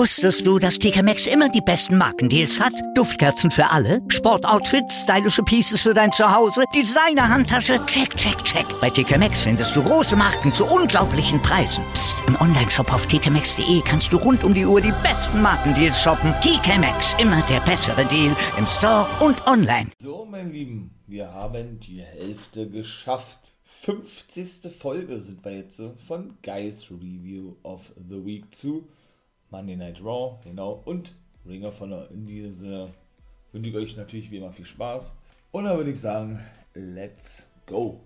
Wusstest du, dass TK Maxx immer die besten Markendeals hat? Duftkerzen für alle, Sportoutfits, stylische Pieces für dein Zuhause, Designer-Handtasche, check, check, check. Bei TK Maxx findest du große Marken zu unglaublichen Preisen. Psst. im Onlineshop auf tkmaxx.de kannst du rund um die Uhr die besten Markendeals shoppen. TK Maxx, immer der bessere Deal im Store und online. So, mein Lieben, wir haben die Hälfte geschafft. 50. Folge sind wir jetzt von Guys Review of the Week zu Monday Night Raw, genau, und Ring of Honor. In diesem Sinne wünsche ich euch natürlich wie immer viel Spaß. Und dann würde ich sagen, let's go.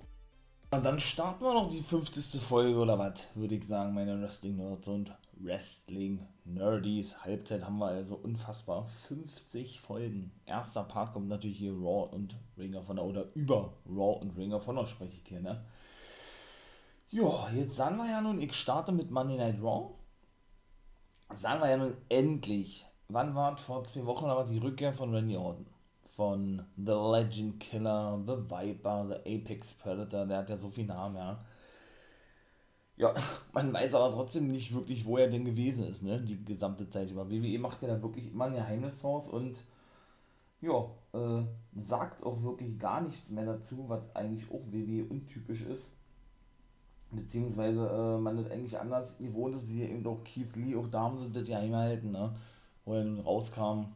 Und dann starten wir noch die 50. Folge oder was, würde ich sagen, meine Wrestling-Nerds und Wrestling-Nerdies. Halbzeit haben wir also unfassbar 50 Folgen. Erster Part kommt natürlich hier Raw und Ring of Honor oder über Raw und Ring of Honor spreche ich hier, ne? Ja, jetzt sagen wir ja nun, ich starte mit Monday Night Raw sagen wir ja nun endlich, wann war vor zwei Wochen aber die Rückkehr von Randy Orton? Von The Legend Killer, The Viper, The Apex Predator, der hat ja so viele Namen, ja. Ja, man weiß aber trotzdem nicht wirklich, wo er denn gewesen ist, ne, die gesamte Zeit über. WWE macht ja da wirklich immer ein Geheimnis draus und ja, äh, sagt auch wirklich gar nichts mehr dazu, was eigentlich auch WWE untypisch ist beziehungsweise äh, man das eigentlich anders gewohnt ist, hier eben auch Keith Lee, auch da haben sie das ja eingehalten, ne? wo nun rauskam,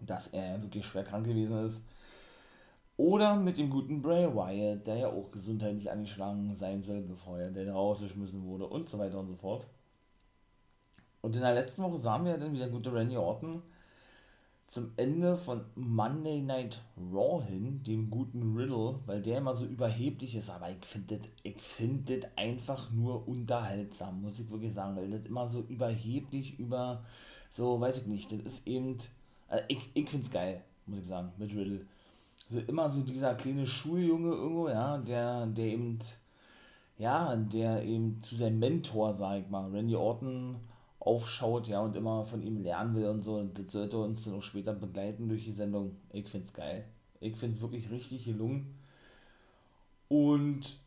dass er wirklich schwer krank gewesen ist. Oder mit dem guten Bray Wyatt, der ja auch gesundheitlich angeschlagen sein soll, bevor er denn rausgeschmissen wurde und so weiter und so fort. Und in der letzten Woche sahen wir dann wieder gute Randy Orton, zum Ende von Monday Night Raw hin, dem guten Riddle, weil der immer so überheblich ist, aber ich finde das ich find einfach nur unterhaltsam, muss ich wirklich sagen, weil das immer so überheblich über, so weiß ich nicht, das ist eben, also ich, ich finde es geil, muss ich sagen, mit Riddle. Also immer so dieser kleine Schuljunge irgendwo, ja, der, der eben, ja, der eben zu seinem Mentor, sag ich mal, Randy Orton, aufschaut, ja, und immer von ihm lernen will und so. Und das sollte uns dann auch später begleiten durch die Sendung. Ich finde es geil. Ich finde es wirklich richtig gelungen. Und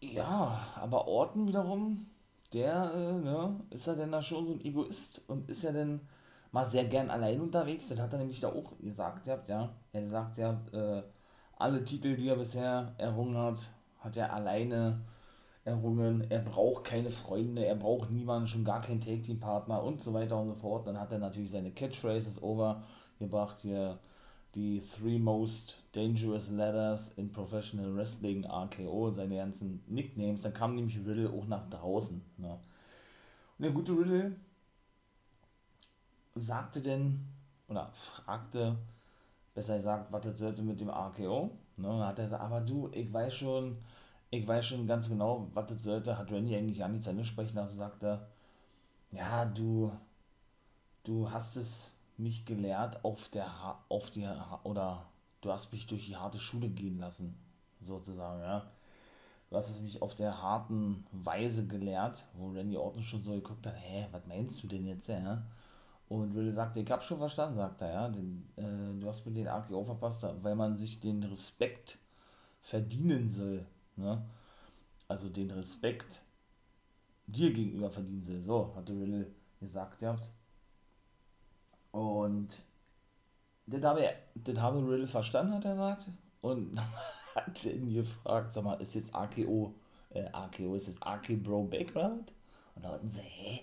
ja, aber Orten wiederum, der, äh, ne, ist ja denn da schon so ein Egoist und ist ja dann mal sehr gern allein unterwegs. Das hat er nämlich da auch gesagt, ja. Er sagt ja, äh, alle Titel, die er bisher errungen hat, hat er alleine errungen, er braucht keine Freunde, er braucht niemanden, schon gar keinen Take-Team-Partner und so weiter und so fort. Dann hat er natürlich seine Catchphrases overgebracht, hier die Three Most Dangerous Letters in Professional Wrestling, RKO, seine ganzen Nicknames. Dann kam nämlich Riddle auch nach draußen. Ne? Und der gute Riddle sagte denn, oder fragte, besser gesagt, was das sollte mit dem RKO. Ne? Dann hat er gesagt, aber du, ich weiß schon, ich weiß schon ganz genau, was das sollte, hat Randy eigentlich gar nichts angesprochen, also sagt er, ja, du, du hast es mich gelehrt auf der, auf die, oder du hast mich durch die harte Schule gehen lassen, sozusagen, ja. Du hast es mich auf der harten Weise gelehrt, wo Randy Orton schon so geguckt hat, hä, was meinst du denn jetzt, ja? Und Riddle sagte, ich hab schon verstanden, sagt er, ja, den, äh, du hast mir den AKO verpasst, weil man sich den Respekt verdienen soll, Ne? Also den Respekt dir gegenüber verdienen sie. So, hatte Riddle gesagt gehabt. Und das habe, das habe Riddle verstanden, hat er gesagt. Und hat ihn gefragt, sag mal, ist jetzt AKO, äh, AKO, ist jetzt AK Bro Back oder was? Und da hatten sie, hä?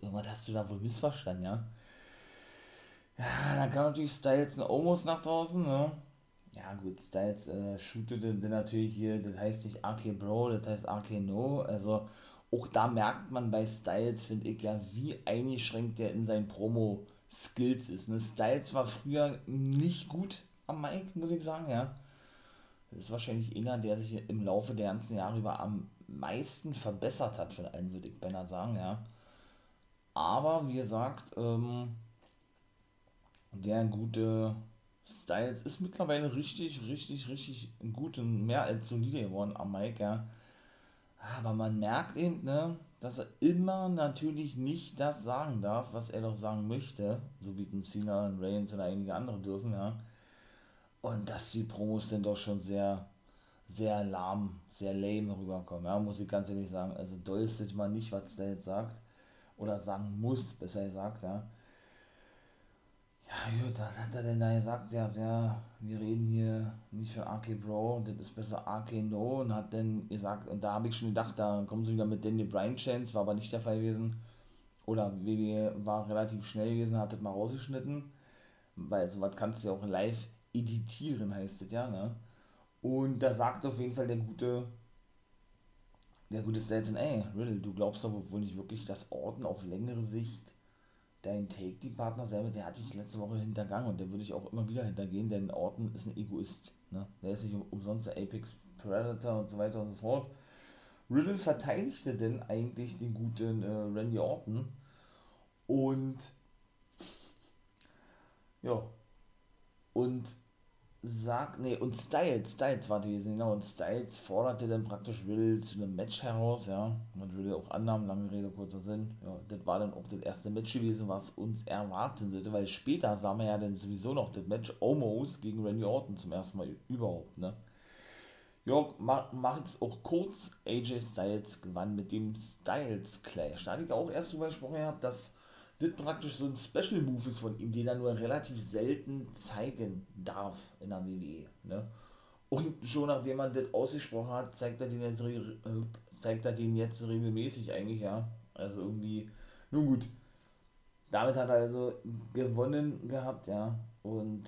Irgendwas hast du da wohl missverstanden, ja? Ja, dann kam natürlich Styles und Omos nach draußen, ne? Ja, gut, Styles äh, shootete dann natürlich hier, das heißt nicht AK Bro, das heißt AK No. Also auch da merkt man bei Styles, finde ich ja, wie eingeschränkt der in seinen Promo-Skills ist. Ne? Styles war früher nicht gut am Mic, muss ich sagen, ja. Das ist wahrscheinlich einer, der sich im Laufe der ganzen Jahre über am meisten verbessert hat, von allen, würde ich beinahe sagen, ja. Aber wie gesagt, ähm, der gute Styles ist mittlerweile richtig, richtig, richtig gut und mehr als solide geworden am Mike, ja. Aber man merkt eben, ne, dass er immer natürlich nicht das sagen darf, was er doch sagen möchte, so wie ein Cena, ein Reigns oder einige andere dürfen, ja. Und dass die Promos dann doch schon sehr, sehr lahm, sehr lame rüberkommen, ja, muss ich ganz ehrlich sagen. Also doll mal nicht, was jetzt sagt. oder sagen muss, besser gesagt, ja. Gut, dann hat er denn da gesagt, ja, ja, wir reden hier nicht für RK Bro, das ist besser RK No und hat dann gesagt, und da habe ich schon gedacht, da kommen sie wieder mit Daniel Bryan Chance, war aber nicht der Fall gewesen. Oder WWE war relativ schnell gewesen, hat das mal rausgeschnitten, weil sowas kannst du ja auch live editieren, heißt es ja, ne? Und da sagt auf jeden Fall der gute, der gute Stelzen, ey, Riddle, du glaubst doch wohl nicht wirklich, dass Orton auf längere Sicht dein Take-Team-Partner selber, der hatte ich letzte Woche hintergangen und der würde ich auch immer wieder hintergehen, denn Orton ist ein Egoist. Ne? Der ist nicht umsonst der Apex Predator und so weiter und so fort. Riddle verteidigte denn eigentlich den guten äh, Randy Orton und ja und sagt, nee, und Styles, Styles war die, genau, und Styles forderte dann praktisch Riddle zu einem Match heraus, ja, und Riddle auch annahm, lange Rede, kurzer Sinn, ja, das war dann auch das erste Match gewesen, was uns erwarten sollte, weil später sah man ja dann sowieso noch das Match Almost gegen Randy Orton zum ersten Mal überhaupt, ne. Ja, mach, mach auch kurz, AJ Styles gewann mit dem Styles Clash, da hatte ich auch erst drüber gesprochen gehabt, dass das praktisch so ein Special Move ist von ihm, den er nur relativ selten zeigen darf in der WWE. Ne? Und schon nachdem er das ausgesprochen hat, zeigt er den jetzt, äh, zeigt er den jetzt regelmäßig eigentlich, ja. Also irgendwie, nun gut. Damit hat er also gewonnen gehabt, ja. Und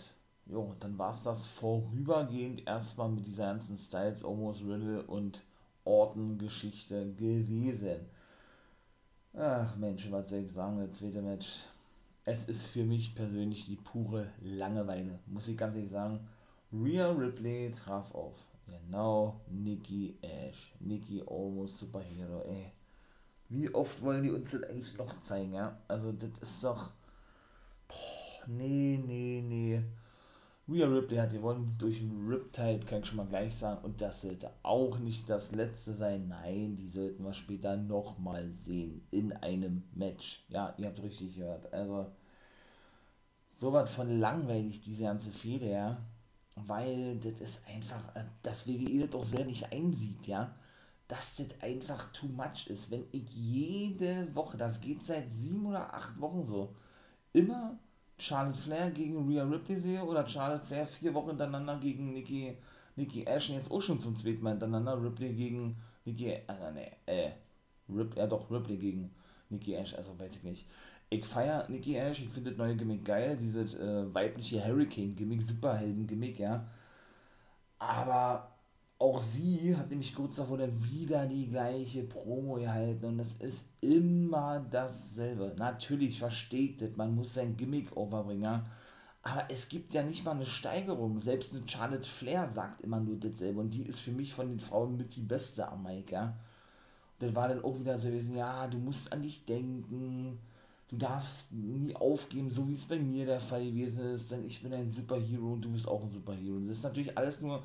jo, dann war es das vorübergehend erstmal mit dieser ganzen Styles, Almost Riddle und Orton-Geschichte gewesen. Ach Mensch, was soll ich sagen, das zweite Match. Es ist für mich persönlich die pure Langeweile, muss ich ganz ehrlich sagen. Rhea Ripley traf auf. Genau, Nikki Ash. Nikki Almost Superhero, ey. Wie oft wollen die uns das eigentlich noch zeigen, ja? Also, das ist doch. Boah, nee, nee, nee. Rhea Ripley hat gewonnen durch einen Riptide, kann ich schon mal gleich sagen. Und das sollte auch nicht das letzte sein. Nein, die sollten wir später nochmal sehen. In einem Match. Ja, ihr habt richtig gehört. Also, sowas von langweilig, diese ganze Fehde, ja. Weil das ist einfach, dass WWE das auch sehr nicht einsieht, ja. Dass das einfach too much ist. Wenn ich jede Woche, das geht seit sieben oder acht Wochen so, immer Charlotte Flair gegen Rhea Ripley sehe oder Charlotte Flair vier Wochen hintereinander gegen Nikki, Nikki Ash jetzt auch schon zum zweiten Mal hintereinander Ripley gegen Nikki, also ne, äh, Rip, ja doch, Ripley gegen Nikki Ash, also weiß ich nicht. Ich feiere Nikki Ash, ich finde das neue Gimmick geil, dieses äh, weibliche Hurricane-Gimmick, Superhelden-Gimmick, ja. Aber auch sie hat nämlich kurz davor wieder die gleiche Promo gehalten und es ist immer dasselbe. Natürlich versteht das, man muss sein Gimmick overbringen, aber es gibt ja nicht mal eine Steigerung. Selbst eine Charlotte Flair sagt immer nur dasselbe und die ist für mich von den Frauen mit die beste am Mike, ja. Das war dann auch wieder so gewesen, ja, du musst an dich denken, du darfst nie aufgeben, so wie es bei mir der Fall gewesen ist, denn ich bin ein Superhero und du bist auch ein Superhero. Das ist natürlich alles nur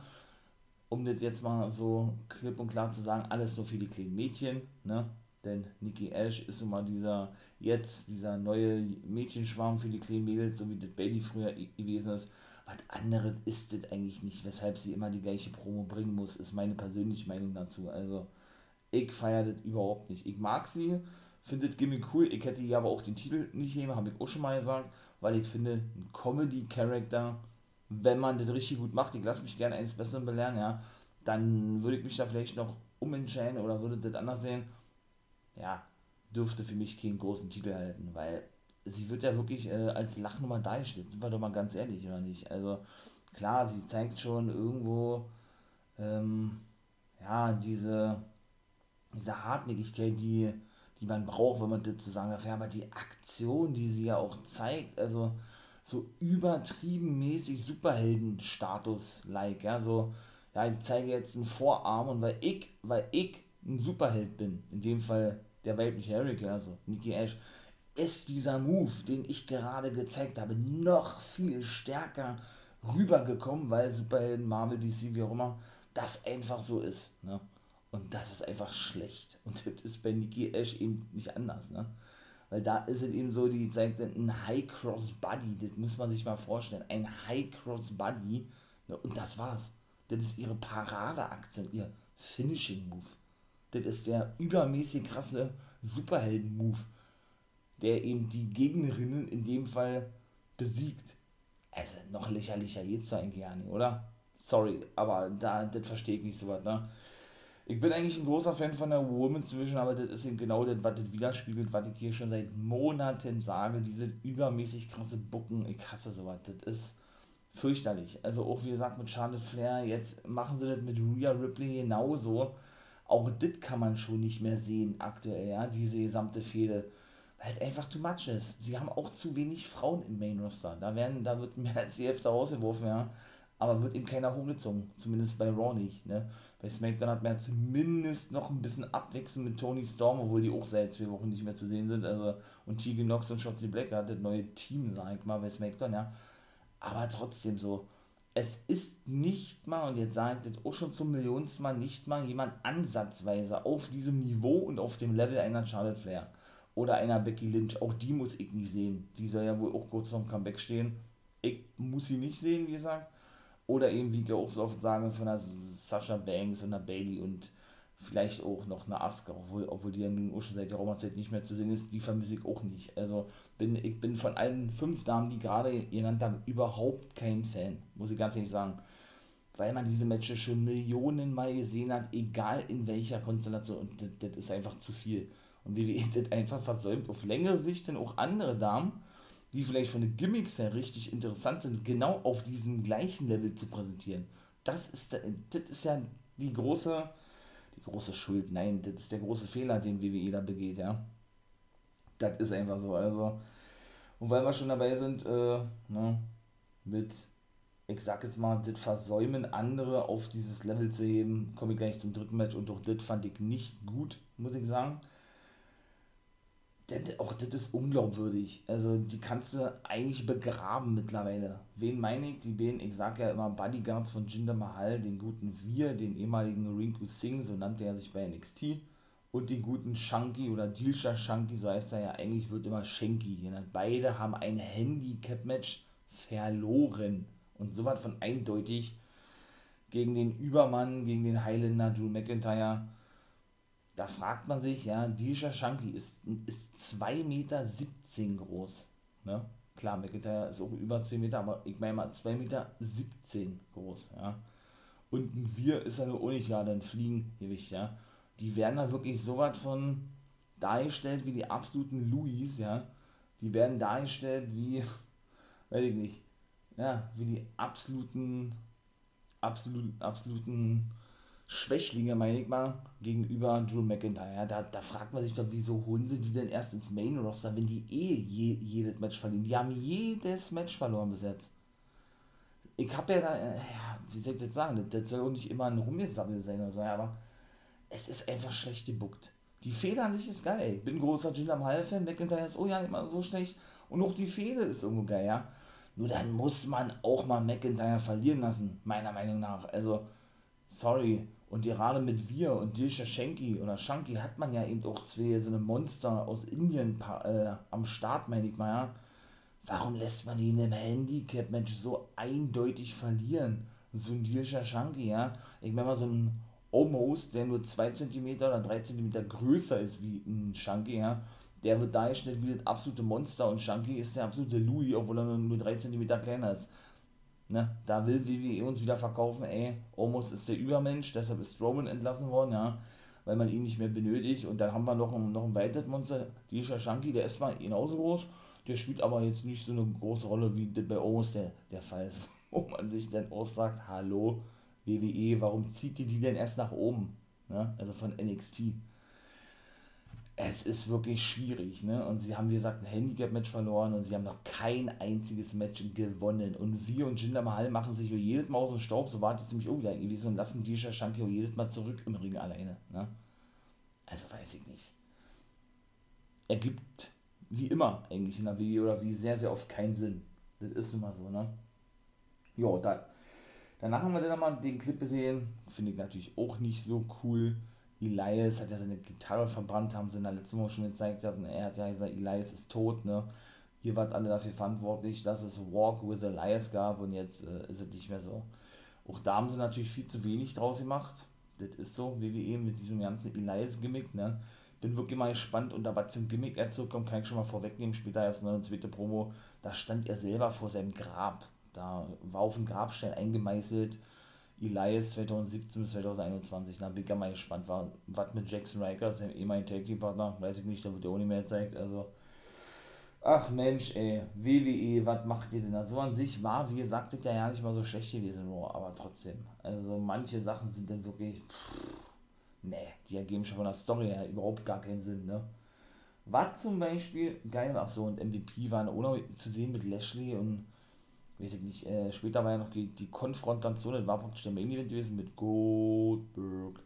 um das jetzt mal so klipp und klar zu sagen, alles nur für die kleinen Mädchen, ne? Denn Nikki Ash ist immer dieser, jetzt dieser neue Mädchenschwarm für die kleinen Mädels, so wie das Baby früher gewesen ist. Was anderes ist das eigentlich nicht, weshalb sie immer die gleiche Promo bringen muss, ist meine persönliche Meinung dazu. Also, ich feiere das überhaupt nicht. Ich mag sie, finde das Gimmick cool. Ich hätte ihr aber auch den Titel nicht nehmen, habe ich auch schon mal gesagt, weil ich finde, ein Comedy-Character wenn man das richtig gut macht, ich lasse mich gerne eines Besseren belehren, ja, dann würde ich mich da vielleicht noch umentscheiden oder würde das anders sehen. Ja, dürfte für mich keinen großen Titel halten, weil sie wird ja wirklich äh, als Lachnummer dargestellt, sind wir doch mal ganz ehrlich, oder nicht? Also, klar, sie zeigt schon irgendwo, ähm, ja, diese, diese Hartnäckigkeit, die, die man braucht, wenn man das zu sagen darf, ja, aber die Aktion, die sie ja auch zeigt, also, so übertrieben mäßig Superhelden-Status-like, ja, so, ja, ich zeige jetzt einen Vorarm und weil ich, weil ich ein Superheld bin, in dem Fall der weibliche Hurricane, also Nikki Ash, ist dieser Move, den ich gerade gezeigt habe, noch viel stärker rübergekommen, weil Superhelden, Marvel, DC, wie auch immer, das einfach so ist, ne? Und das ist einfach schlecht. Und das ist bei Nikki Ash eben nicht anders, ne? Weil da ist es eben so, die zeigt ein High Cross Body, das muss man sich mal vorstellen. Ein High Cross Body. Ne, und das war's. Das ist ihre Paradeaktion, ihr Finishing Move. Das ist der übermäßig krasse Superhelden-Move. der eben die Gegnerinnen in dem Fall besiegt. Also noch lächerlicher geht's da eigentlich gar nicht, oder? Sorry, aber da, das verstehe ich nicht so was, ne? Ich bin eigentlich ein großer Fan von der Women's Division, aber das ist eben genau das, was das widerspiegelt, was ich hier schon seit Monaten sage. Diese übermäßig krasse Bucken, ich hasse sowas. Das ist fürchterlich. Also auch wie gesagt mit Charlotte Flair, jetzt machen sie das mit Rhea Ripley genauso. Auch das kann man schon nicht mehr sehen aktuell, ja, diese gesamte Fehde. Weil halt einfach too much ist. Sie haben auch zu wenig Frauen im Main Roster. Da werden, da wird mehr als die Hälfte rausgeworfen, ja. Aber wird eben keiner hochgezogen. Zumindest bei Raw nicht, ne. Bei SmackDown hat man ja zumindest noch ein bisschen Abwechslung mit Tony Storm, obwohl die auch seit zwei Wochen nicht mehr zu sehen sind. Also, und Tegan Knox und Shotzi Black hat das neue Team, sag ich mal, bei SmackDown, ja. Aber trotzdem so, es ist nicht mal, und jetzt sage ich das auch schon zum Millionsten Mal, nicht mal jemand ansatzweise auf diesem Niveau und auf dem Level einer Charlotte Flair oder einer Becky Lynch. Auch die muss ich nicht sehen. Die soll ja wohl auch kurz vorm Comeback stehen. Ich muss sie nicht sehen, wie gesagt. Oder eben, wie ich auch so oft sage, von einer Sasha Banks und einer Bailey und vielleicht auch noch eine Asuka, obwohl, obwohl die ja nun auch schon seit der Roma-Zeit nicht mehr zu sehen ist, die vermisse ich auch nicht. Also bin, ich bin von allen fünf Damen, die gerade genannt haben, überhaupt kein Fan, muss ich ganz ehrlich sagen. Weil man diese Matches schon Millionen Mal gesehen hat, egal in welcher Konstellation. Und das, das ist einfach zu viel. Und WWE das einfach versäumt, auf längere Sicht dann auch andere Damen die vielleicht von den Gimmicks her richtig interessant sind, genau auf diesem gleichen Level zu präsentieren. Das ist, das ist ja die große, die große Schuld, nein, das ist der große Fehler, den WWE da begeht, ja. Das ist einfach so, also. Und weil wir schon dabei sind, äh, ne, mit, ich sag jetzt mal, das Versäumen andere auf dieses Level zu heben, komme ich gleich zum dritten Match und auch das fand ich nicht gut, muss ich sagen auch das ist unglaubwürdig. Also die kannst du eigentlich begraben mittlerweile. Wen meine ich? Die beiden, ich sage ja immer Bodyguards von Jinder Mahal, den guten Wir, den ehemaligen Rinku Singh, so nannte er sich bei NXT, und den guten Shanky oder Dilsha Shanky, so heißt er ja eigentlich, wird immer Shanky genannt. Beide haben ein Handicap-Match verloren. Und so was von eindeutig gegen den Übermann, gegen den Highlander Drew McIntyre da fragt man sich, ja, Disha Shanky ist, ist 2,17 Meter groß. Ne? Klar, McIntyre ist auch über 2 Meter, aber ich meine mal 2,17 Meter groß. Ja? Und ein Wir ist ja nur nicht gerade ein Fliegengewicht. Ja? Die werden da wirklich so was von dargestellt wie die absoluten Louis. Ja? Die werden dargestellt wie, weiß ich nicht, ja, wie die absoluten, absoluten, absoluten Schwächlinge, meine ich mal, gegenüber Drew McIntyre. Da, da fragt man sich doch, wieso holen sie die denn erst ins Main Roster, wenn die eh je, jedes Match verlieren? Die haben jedes Match verloren bis jetzt. Ich habe ja da, äh, ja, wie soll ich das sagen, das, das soll auch nicht immer ein Rumgesammel sein oder so, aber es ist einfach schlecht gebuckt. Die Fehler an sich ist geil. Ich bin großer Jinder Mahal-Fan, McIntyre ist, oh ja, nicht mal so schlecht. Und auch die Fehde ist irgendwo geil, ja. Nur dann muss man auch mal McIntyre verlieren lassen, meiner Meinung nach. Also, sorry, und gerade mit Wir und Dilsha Shanky oder Shanky hat man ja eben auch zwei so eine Monster aus Indien äh, am Start, meine ich mal, ja. Warum lässt man die in einem Handicap-Match so eindeutig verlieren? So ein Dilsha Shanky, ja. Ich meine mal so ein Omos, der nur 2 cm oder 3 cm größer ist wie ein Shanky, ja. Der wird dargestellt wie das absolute Monster und Shanky ist der absolute Louis, obwohl er nur 3 cm kleiner ist. Ne, da will WWE uns wieder verkaufen, ey, Omos ist der Übermensch, deshalb ist Roman entlassen worden, ja, weil man ihn nicht mehr benötigt. Und dann haben wir noch ein, noch ein weiteres Monster, Disha Shanky, der ist zwar genauso groß, der spielt aber jetzt nicht so eine große Rolle, wie bei Omos der, der Fall ist, wo man sich dann auch sagt, hallo, WWE, warum zieht ihr die denn erst nach oben? Ne? Also von NXT es ist wirklich schwierig, ne? Und sie haben, wie gesagt, ein Handicap-Match verloren und sie haben noch kein einziges Match gewonnen. Und wir und Jinder Mahal machen sich jedes Mal aus dem Staub, so war es ziemlich wieder gewesen und lassen Disha Shanky jedes Mal zurück im Ring alleine, ne? Also weiß ich nicht. Er gibt, wie immer eigentlich in der WWE oder wie sehr, sehr oft keinen Sinn. Das ist immer so, ne? Ja, dann. Danach haben wir dann nochmal den Clip gesehen. Finde ich natürlich auch nicht so cool Elias hat ja seine Gitarre verbrannt, haben sie in der letzten Woche schon gezeigt. Und er hat ja gesagt, Elias ist tot, ne? Ihr wart alle dafür verantwortlich, dass es Walk with Elias gab und jetzt äh, ist es nicht mehr so. Auch da haben sie natürlich viel zu wenig draus gemacht. Das ist so, WWE mit diesem ganzen Elias-Gimmick, ne? bin wirklich mal gespannt, unter was für ein Gimmick er zurückkommt, kann ich schon mal vorwegnehmen. Später erst eine zweite Promo, da stand er selber vor seinem Grab. Da war auf dem Grabstein eingemeißelt, Elias 2017 bis 2021. Da bin ich ja mal gespannt, was mit Jackson Riker, seinem ehemaligen Tag Team Partner, weiß ich nicht, da wird er auch nicht mehr gezeigt. Also, ach Mensch, ey, WWE, was macht ihr denn da? So an sich war, wie gesagt, das ja ja nicht mal so schlecht gewesen, aber trotzdem. Also, manche Sachen sind dann wirklich. Pff, nee, die ergeben schon von der Story her überhaupt gar keinen Sinn, ne? Was zum Beispiel geil war, so und MVP waren ohne zu sehen mit Lashley und weiß ich nicht, äh, später war ja noch die, die Konfrontation, das war praktisch der Main Event gewesen mit Goldberg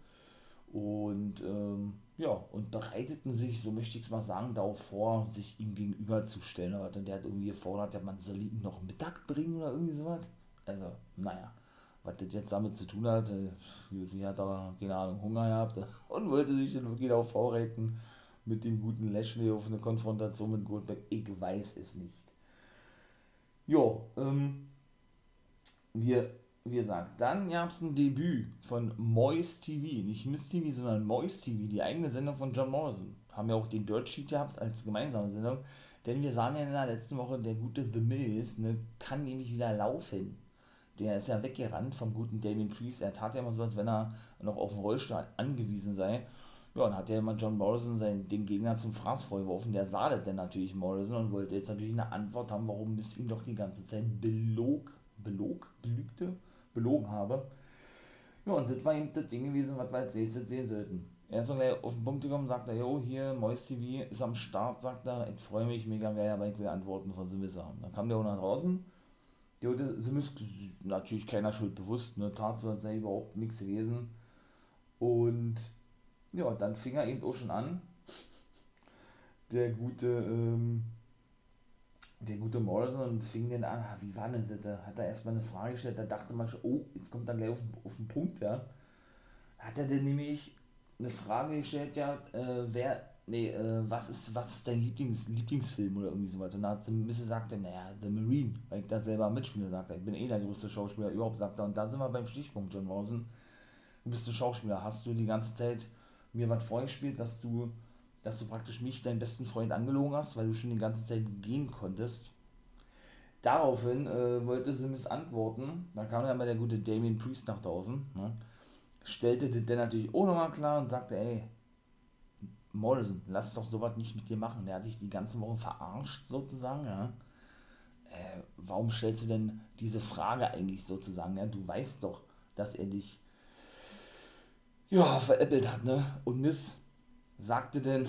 und ähm, ja, und bereiteten sich, so möchte ich es mal sagen, darauf vor, sich ihm gegenüberzustellen. Und der hat irgendwie gefordert, ja, man soll ihn noch Mittag bringen oder irgendwie sowas. Also, naja was das jetzt damit zu tun hat, äh, sie hat da, keine Ahnung, Hunger gehabt und wollte sich dann wirklich auch vorreiten mit dem guten Lashley auf eine Konfrontation mit Goldberg. Ich weiß es nicht. Jo, ähm, wir, wie gesagt, dann gab es ein Debüt von Moist TV, nicht Miss TV, sondern Moist TV, die eigene Sendung von John Morrison. Haben ja auch den Dirt Sheet gehabt als gemeinsame Sendung, denn wir sahen ja in der letzten Woche, der gute The Miz ne, kann nämlich wieder laufen der ist ja weggerannt vom guten Damien Priest. Er tat ja immer so, als wenn er noch auf den Rollstuhl angewiesen sei. Ja, dann hat ja immer John Morrison seinen, den Gegner zum Fraß vorgeworfen. Der sah das dann natürlich Morrison und wollte jetzt natürlich eine Antwort haben, warum es ihn doch die ganze Zeit belog, belog, belügte, belogen habe. Ja, und das war eben das Ding gewesen, was wir als nächstes sehen sollten. Er ist dann gleich auf den Punkt gekommen, sagt er, jo, hier, Moist TV ist am Start, sagt er, ich freue mich mega, wer aber ich will Antworten von Symbiose haben. Dann kam der auch nach draußen ja, sie müssen natürlich keiner Schuld bewusst, ne? Tatsache sei überhaupt nichts gewesen. Und ja, dann fing er eben auch schon an. Der gute, ähm, der gute Morrison und fing dann an, wie war denn das? Da hat er erstmal eine Frage gestellt, da dachte man schon, oh, jetzt kommt er gleich auf, auf den Punkt, ja. Hat er denn nämlich eine Frage gestellt, ja, äh, wer nee, äh, was ist, was ist dein Lieblings, Lieblingsfilm oder irgendwie sowas? Und da hat ein bisschen gesagt, naja, The Marine, weil ich da selber mitspiele, sagt er. Ich bin eh der größte Schauspieler überhaupt, sagt er. Und da sind wir beim Stichpunkt, John Rosen. Du bist ein Schauspieler. Hast du die ganze Zeit mir was vorgespielt, dass du, dass du praktisch mich, deinen besten Freund, angelogen hast, weil du schon die ganze Zeit gehen konntest? Daraufhin äh, wollte sie missantworten. Da kam dann mal der gute Damien Priest nach draußen. Ne? Stellte dann natürlich auch nochmal klar und sagte, ey, Morrison, lass doch sowas nicht mit dir machen. Der hat dich die ganze Woche verarscht, sozusagen, ja. Äh, warum stellst du denn diese Frage eigentlich sozusagen? Ja? Du weißt doch, dass er dich ja, veräppelt hat, ne? Und Miss sagte denn,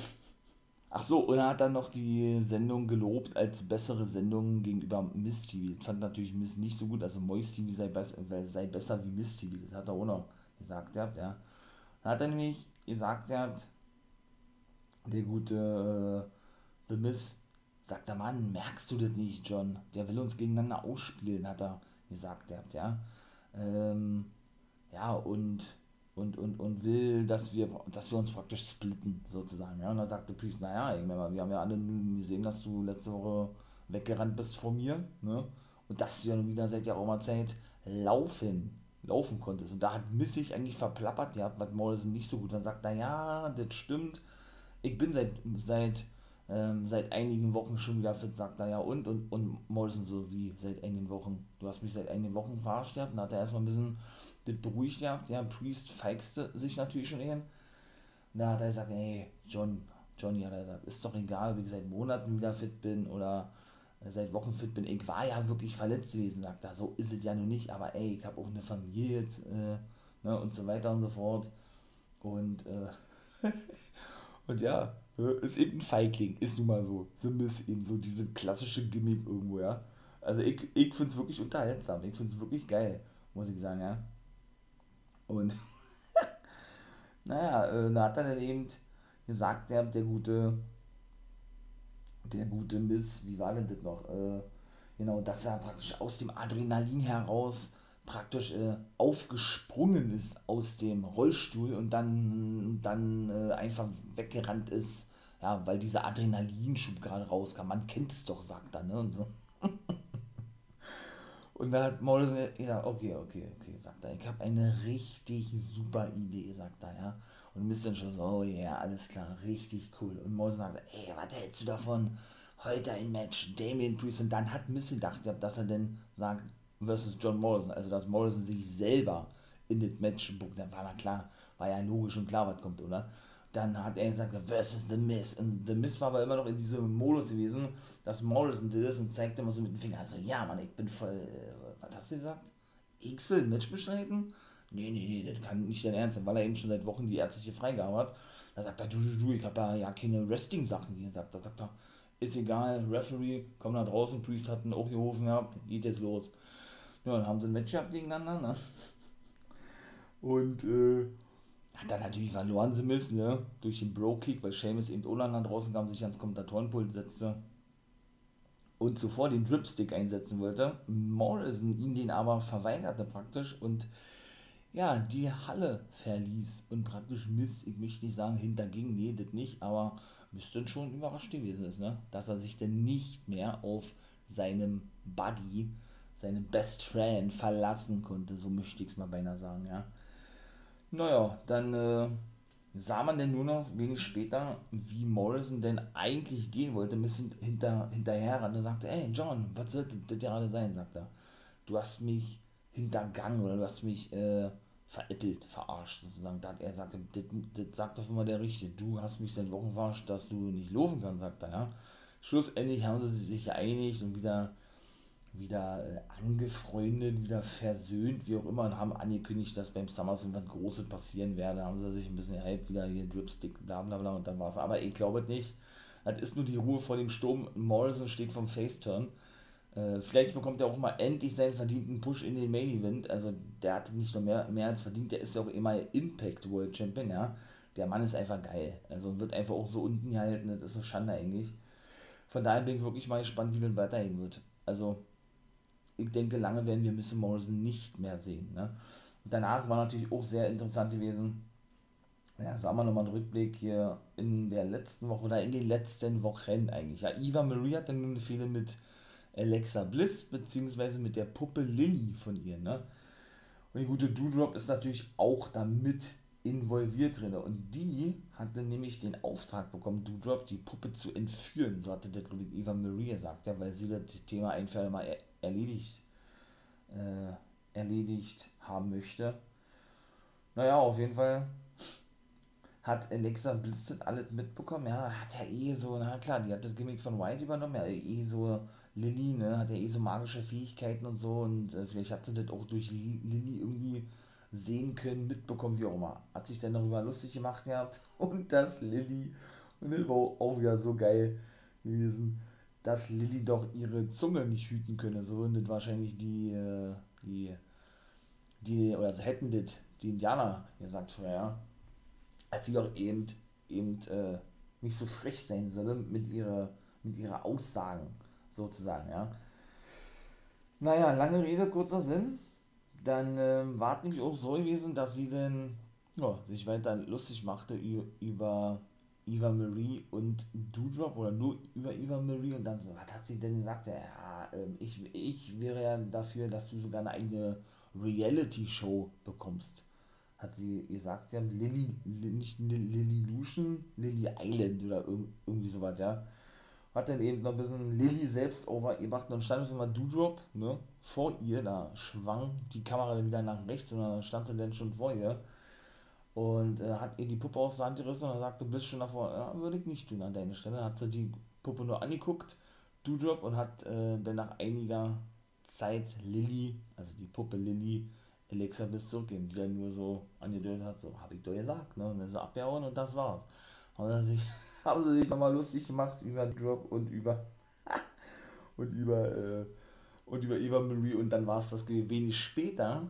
ach so, und er hat dann noch die Sendung gelobt als bessere Sendung gegenüber Miss TV. Fand natürlich Miss nicht so gut, also Moist TV sei, be sei besser wie Miss TV. Das hat er auch noch gesagt, ja. Dann hat er nämlich gesagt, hat, der gute äh, The Miss sagt der Mann, merkst du das nicht, John? Der will uns gegeneinander ausspielen, hat er gesagt, der, ja. Ähm, ja, und, und, und, und will, dass wir, dass wir uns praktisch splitten, sozusagen. Ja. Und dann sagte Priest, naja, wir haben ja alle gesehen, dass du letzte Woche weggerannt bist von mir, ne? Und dass du ja wieder seit der Roma-Zeit laufen, laufen konntest. Und da hat Miss sich eigentlich verplappert, ja, was Morrison nicht so gut. Dann sagt er, ja, das stimmt, ich bin seit, seit, ähm, seit einigen Wochen schon wieder fit, sagt er ja. Und, und, und Morrison so wie seit einigen Wochen. Du hast mich seit einigen Wochen verarscht gehabt. Dann hat er erstmal ein bisschen das beruhigt. Ja, Priest feigste sich natürlich schon. Und da hat er gesagt, ey, John, Johnny hat er gesagt, ist doch egal, ob ich seit Monaten wieder fit bin oder seit Wochen fit bin. Ich war ja wirklich verletzt gewesen, sagt er. So ist es ja nun nicht, aber ey, ich habe auch eine Familie jetzt, äh, ne, und so weiter und so fort. Und äh, Und ja, ist eben ein Feigling, ist nun mal so. Sim ist eben so diese klassische Gimmick irgendwo, ja. Also ich, ich finde es wirklich unterhaltsam, ich finde es wirklich geil, muss ich sagen, ja. Und naja, äh, da hat er dann eben gesagt, der, der gute, der gute Miss, wie war denn das noch? Äh, genau, dass er praktisch aus dem Adrenalin heraus praktisch äh, aufgesprungen ist aus dem Rollstuhl und dann, dann äh, einfach weggerannt ist, ja, weil dieser Adrenalinschub gerade rauskam. Man kennt es doch, sagt er, ne? Und so. und da hat Morrison, ja, okay, okay, okay, sagt er, ich habe eine richtig super Idee, sagt er, ja. Und dann schon so, oh ja, yeah, alles klar, richtig cool. Und Morrison sagt, ey, was hältst du davon? Heute ein Match, Damien Priest. Und dann hat Miss gedacht, dass er denn sagt, versus John Morrison. Also, dass Morrison sich selber in das Match buckt. Dann war na klar, war ja logisch und klar, was kommt, oder? Dann hat er gesagt, versus The Miss. Und The Miss war aber immer noch in diesem Modus gewesen, dass Morrison das und zeigte immer so mit dem Finger, also ja, Mann, ich bin voll, äh, was hast du gesagt? Ich will Match bestreiten? Nee, nee, nee, das kann nicht dein Ernst sein, weil er eben schon seit Wochen die ärztliche Freigabe hat. Da sagt er, du, du, du, ich habe ja, ja keine Wrestling-Sachen hier, sagt er. sagt er, ist egal, Referee, komm nach draußen, Priest hat ihn auch gerufen gehabt, geht jetzt los. Ja, dann haben sie ein Match gehabt gegeneinander, ne? Und, äh, hat dann natürlich verloren sie müssen, ne? Durch den Bro-Kick, weil Seamus eben Olan nach draußen kam, sich ans Kommentatorenpult setzte und zuvor den Dripstick einsetzen wollte. Morrison ihn den aber verweigerte praktisch und ja, die Halle verließ und praktisch Mist, ich möchte nicht sagen hinterging, nee, das nicht, aber müsste schon überrascht gewesen ist, ne? dass er sich denn nicht mehr auf seinem Buddy, seinem Best Friend verlassen konnte, so möchte ich es mal beinahe sagen, ja. Naja, dann äh, sah man denn nur noch wenig später, wie Morrison denn eigentlich gehen wollte, ein bisschen hinter, hinterher und er sagte, hey John, was sollte das gerade sein, sagt er. Du hast mich hintergangen oder du hast mich äh, veräppelt, verarscht sozusagen. Da er das, das sagt doch immer der Richtige, du hast mich seit Wochen verarscht, dass du nicht laufen kannst, sagt er, ja. Schlussendlich haben sie sich geeinigt und wieder wieder äh, angefreundet, wieder versöhnt, wie auch immer, und haben angekündigt, dass beim SummerSlam was Großes passieren werde. Da haben sie sich ein bisschen hype, wieder hier Dripstick, bla bla bla, und dann war es. Aber ich glaube nicht. Das ist nur die Ruhe vor dem Sturm. Morrison steht vom Face-Turn. Äh, vielleicht bekommt er auch mal endlich seinen verdienten Push in den Main Event. Also, der hat nicht nur mehr, mehr als verdient, der ist ja auch immer Impact World Champion, ja. Der Mann ist einfach geil. Also, wird einfach auch so unten gehalten, das ist eine Schande eigentlich. Von daher bin ich wirklich mal gespannt, wie das weitergehen wird. Also, ich denke, lange werden wir Mr. Morrison nicht mehr sehen. Ne? Und danach war natürlich auch sehr interessant gewesen. Ja, sagen wir nochmal einen Rückblick hier in der letzten Woche oder in den letzten Wochen eigentlich. Ja, Eva Marie hat dann eine Fehler mit Alexa Bliss, beziehungsweise mit der Puppe Lilly von ihr. Ne? Und die gute Doodrop ist natürlich auch damit involviert drin. Und die hatte nämlich den Auftrag bekommen, Doodrop, die Puppe zu entführen. So hatte der, glaube Eva Marie gesagt, ja, weil sie das Thema ein für mal erledigt, äh, erledigt haben möchte. Naja, auf jeden Fall hat Alexa Blizzard alles mitbekommen. Ja, hat ja eh so, na klar, die hat das Gimmick von White übernommen, ja, eh so Lilly, ne, hat ja eh so magische Fähigkeiten und so und äh, vielleicht hat sie das auch durch Lilly irgendwie sehen können, mitbekommen, wie auch immer. Hat sich dann darüber lustig gemacht gehabt und das Lilly, und das war auch wieder so geil gewesen, dass Lilly doch ihre Zunge nicht hüten könne. So würden wahrscheinlich die, äh, die, die, oder so hätten das die Indianer gesagt vorher, als sie doch eben, eben äh, nicht so frech sein solle mit ihrer, mit ihrer Aussagen, sozusagen, ja. Naja, lange Rede, kurzer Sinn. Dann ähm, war es nämlich auch so gewesen, dass sie dann ja, sich weiter lustig machte über Eva Marie und Doodrop oder nur über Eva Marie und dann so, was hat sie denn gesagt? Ja, ähm, ich, ich wäre ja dafür, dass du sogar eine eigene Reality-Show bekommst. Hat sie gesagt, ja, Lily, nicht Lily Lucian, Lily Island oder irgendwie sowas, ja. Hat dann eben noch ein bisschen Lily selbst overgemacht und dann stand einmal Doodrop, ne, vor ihr, da schwang die Kamera dann wieder nach rechts und dann stand sie dann schon vor ihr und äh, hat ihr die Puppe aus der Hand gerissen und sagt, du bist schon davor, ja, würde ich nicht tun an deiner Stelle. Hat sie die Puppe nur angeguckt, Doodrop, und hat äh, dann nach einiger Zeit Lilly, also die Puppe Lilly, Alexa bis zurückgeben, die dann nur so angedeutet hat, so, habe ich doch gesagt, ne? Und dann ist sie abgehauen und das war's. Und dann haben sie sich nochmal lustig gemacht über Drop und über und über äh, und über Eva Marie und dann war es das wenig später,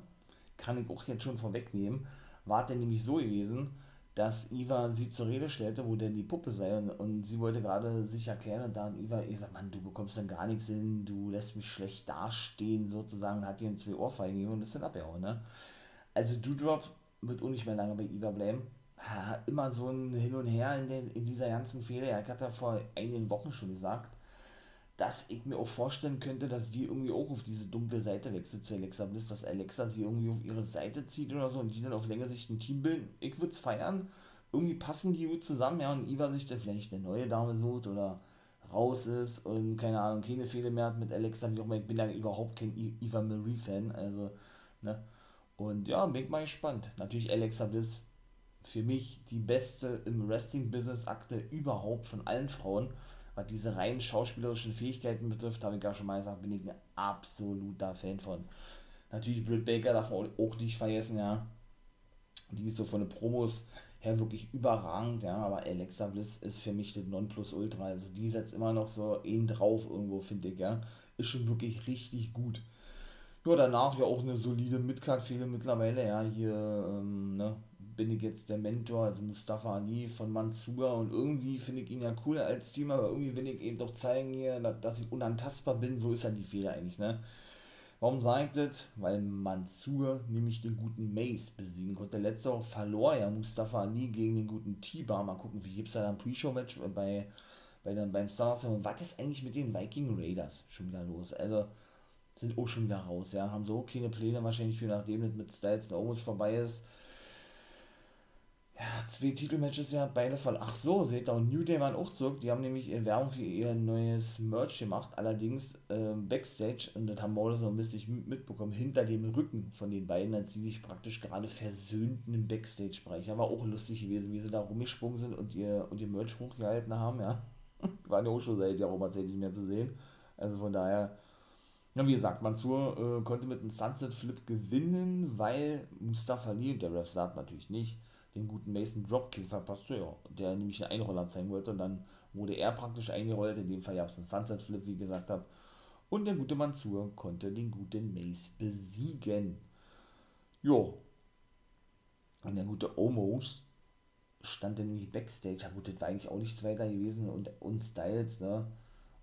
kann ich auch jetzt schon vorwegnehmen, war es denn nämlich so gewesen, dass Iva sie zur Rede stellte, wo denn die Puppe sei und, und sie wollte gerade sich erklären und dann Iva ihr sagt, Mann, du bekommst dann gar nichts hin, du lässt mich schlecht dastehen sozusagen, hat ihr zwei Ohrfeigen gegeben und ist dann abgehauen, ne? Also Doodrop wird auch nicht mehr lange bei Iva bleiben. Ha, immer so ein Hin und Her in, der, in dieser ganzen Fehler. Er hat ja vor einigen Wochen schon gesagt, dass ich mir auch vorstellen könnte, dass die irgendwie auch auf diese dunkle Seite wechselt zu Alexa Bliss, dass Alexa sie irgendwie auf ihre Seite zieht oder so und die dann auf längere Sicht ein Team bilden. Ich würde es feiern, irgendwie passen die gut zusammen, ja, und Iva sich dann vielleicht eine neue Dame sucht oder raus ist und keine Ahnung, keine Fehler mehr hat mit Alexa, wie auch immer, ich bin ja überhaupt kein Eva Marie-Fan, also, ne, und ja, bin ich mal gespannt. Natürlich Alexa Bliss, für mich die beste im Wrestling-Business aktuell überhaupt von allen Frauen, was diese rein schauspielerischen Fähigkeiten betrifft, habe ich gar schon mal gesagt, bin ich ein absoluter Fan von. Natürlich Britt Baker darf man auch nicht vergessen, ja. Die ist so von den Promos her wirklich überragend, ja, aber Alexa Bliss ist für mich das Nonplusultra. Also die setzt immer noch so ihn drauf irgendwo, finde ich, ja. Ist schon wirklich richtig gut. Ja, danach ja auch eine solide Midcard-Fehde mittlerweile, ja, hier, ähm, ne, bin ich jetzt der Mentor, also Mustafa Ali von Mansur und irgendwie finde ich ihn ja cool als Team, aber irgendwie will ich eben doch zeigen hier, dass ich unantastbar bin, so ist ja die Fehler eigentlich, ne. Warum sage ich das? Weil Mansur nämlich den guten Mace besiegen konnte. Letzte Woche verlor ja Mustafa Ali gegen den guten T-Bar. Mal gucken, wie gibt es da ein Pre-Show-Match bei, bei dann beim Stars. Was ist eigentlich mit den Viking Raiders schon wieder los? Also sind auch schon wieder raus, ja. Haben so keine Pläne wahrscheinlich für nachdem das mit Styles und Owens vorbei ist ja, zwei Titelmatches ja beide voll. Ach so, seht ihr, und New Day waren auch zurück. Die haben nämlich ihre Werbung für ihr neues Merch gemacht. Allerdings äh, Backstage, und das haben auch so ein bisschen mitbekommen, hinter dem Rücken von den beiden, als sie sich praktisch gerade versöhnten im Backstage-Bereich. War auch lustig gewesen, wie sie da rumgesprungen sind und ihr, und ihr Merch hochgehalten haben, ja. War ja auch schon seit Jahren nicht mehr zu sehen. Also von daher. Ja, wie gesagt, Mansur äh, konnte mit einem Sunset Flip gewinnen, weil Mustafa Lee, der Ref sagt natürlich nicht, den guten Mason Dropkick verpasst, ja, der nämlich einen Einroller zeigen wollte und dann wurde er praktisch eingerollt, in dem Fall gab es einen Sunset Flip, wie gesagt habe, und der gute Mansur konnte den guten Mace besiegen. Jo. Und der gute Omos stand dann nämlich Backstage, ja gut, das war eigentlich auch nichts weiter gewesen. Und, und Styles, ne,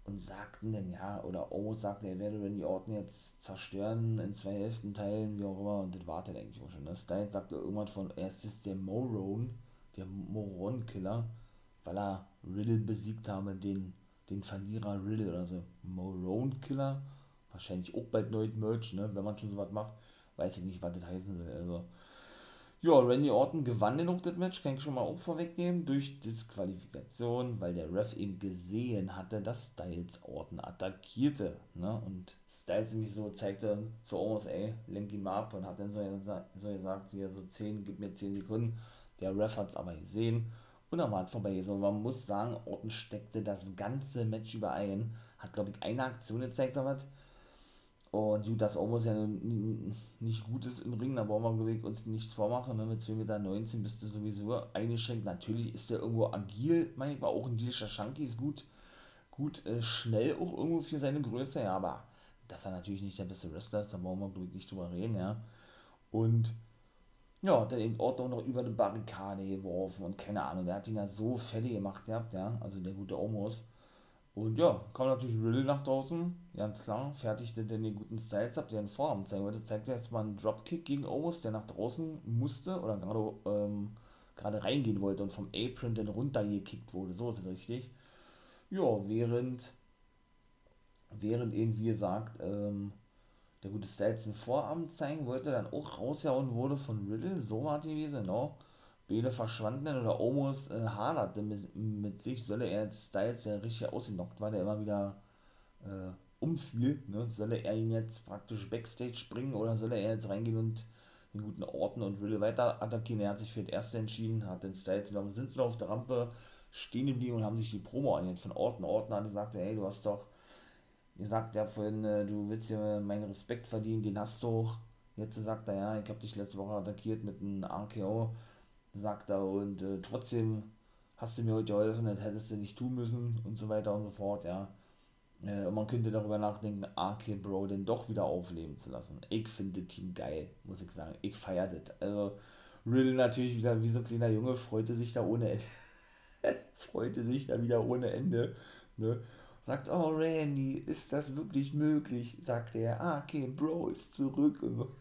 und sagten dann, ja, oder Omos sagte, er werde Randy Orton jetzt zerstören, in zwei Hälften teilen, wie auch immer, und das war dann eigentlich auch schon. Ne? Styles sagte irgendwann von, er ist jetzt der Moron, der Moron-Killer, weil er Riddle besiegt habe, den, den Verlierer Riddle, oder so. Moron-Killer, wahrscheinlich auch bald neu Merch, ne, wenn man schon sowas macht, weiß ich nicht, was das heißen soll, also ja, Randy Orton gewann den Match, kann ich schon mal auch vorwegnehmen, durch Disqualifikation, weil der Ref eben gesehen hatte, dass Styles Orton attackierte. Ne? Und Styles nämlich so zeigte zu Owens, ey, lenk ihn mal ab und hat dann so, so gesagt, hier so 10, gib mir 10 Sekunden. Der Ref hat es aber gesehen und dann war es vorbei. So, man muss sagen, Orton steckte das ganze Match über ein, hat glaube ich eine Aktion gezeigt oder was und Judas Omos ja nicht gut ist im Ring, da brauchen wir uns nichts vormachen. Ne? Mit 2,19 Meter bist du sowieso eingeschränkt. Natürlich ist der irgendwo agil, manchmal auch ein Dilischer Shanky ist gut, gut äh, schnell auch irgendwo für seine Größe, ja, aber dass er natürlich nicht der beste Wrestler ist, da brauchen wir glaube ich nicht drüber reden, ja. Und ja, dann eben Ordnung noch über eine Barrikade geworfen und keine Ahnung, der hat ihn ja so fertig gemacht gehabt, ja, also der gute Omos. Und ja, kam natürlich Riddle nach draußen, ganz klar, fertigte dann den guten Styles ab, der in Vorarm zeigen wollte, zeigte erstmal einen Dropkick gegen Omos, der nach draußen musste oder gerade ähm, gerade reingehen wollte und vom Apron dann runtergekickt wurde, so ist es richtig. Ja, während, während eben, wie gesagt, ähm, der gute Styles einen Vorarm zeigen wollte, dann auch rausgehauen wurde von Riddle, so war die gewesen, genau. Beide verschwanden oder Omos äh, haderte mit, mit, sich, solle er jetzt Styles, der richtig ausgenockt war, der immer wieder äh, umfiel, ne? solle er ihn jetzt praktisch Backstage bringen oder solle er jetzt reingehen und den guten Orten und Riddle weiter attackieren. Er hat sich für das erste entschieden, hat den Styles genommen, sind sie auf der Rampe stehen geblieben und haben sich die Promo angehört von Orten. Orten hat gesagt, hey, du hast doch gesagt, ja, vorhin, äh, du willst ja meinen Respekt verdienen, den hast du. Jetzt sagt er, ja, ich habe dich letzte Woche attackiert mit einem RKO sagt er, und äh, trotzdem hast du mir heute geholfen, das hättest du nicht tun müssen und so weiter und so fort, ja. Äh, man könnte darüber nachdenken, AK Bro denn doch wieder aufleben zu lassen. Ich finde das Team geil, muss ich sagen. Ich feiere das. Also, Riddle natürlich wieder wie so ein kleiner Junge, freute sich da ohne Ende. freute sich da wieder ohne Ende. Ne? Sagt, oh Randy, ist das wirklich möglich? Sagt er, AK Bro ist zurück und so.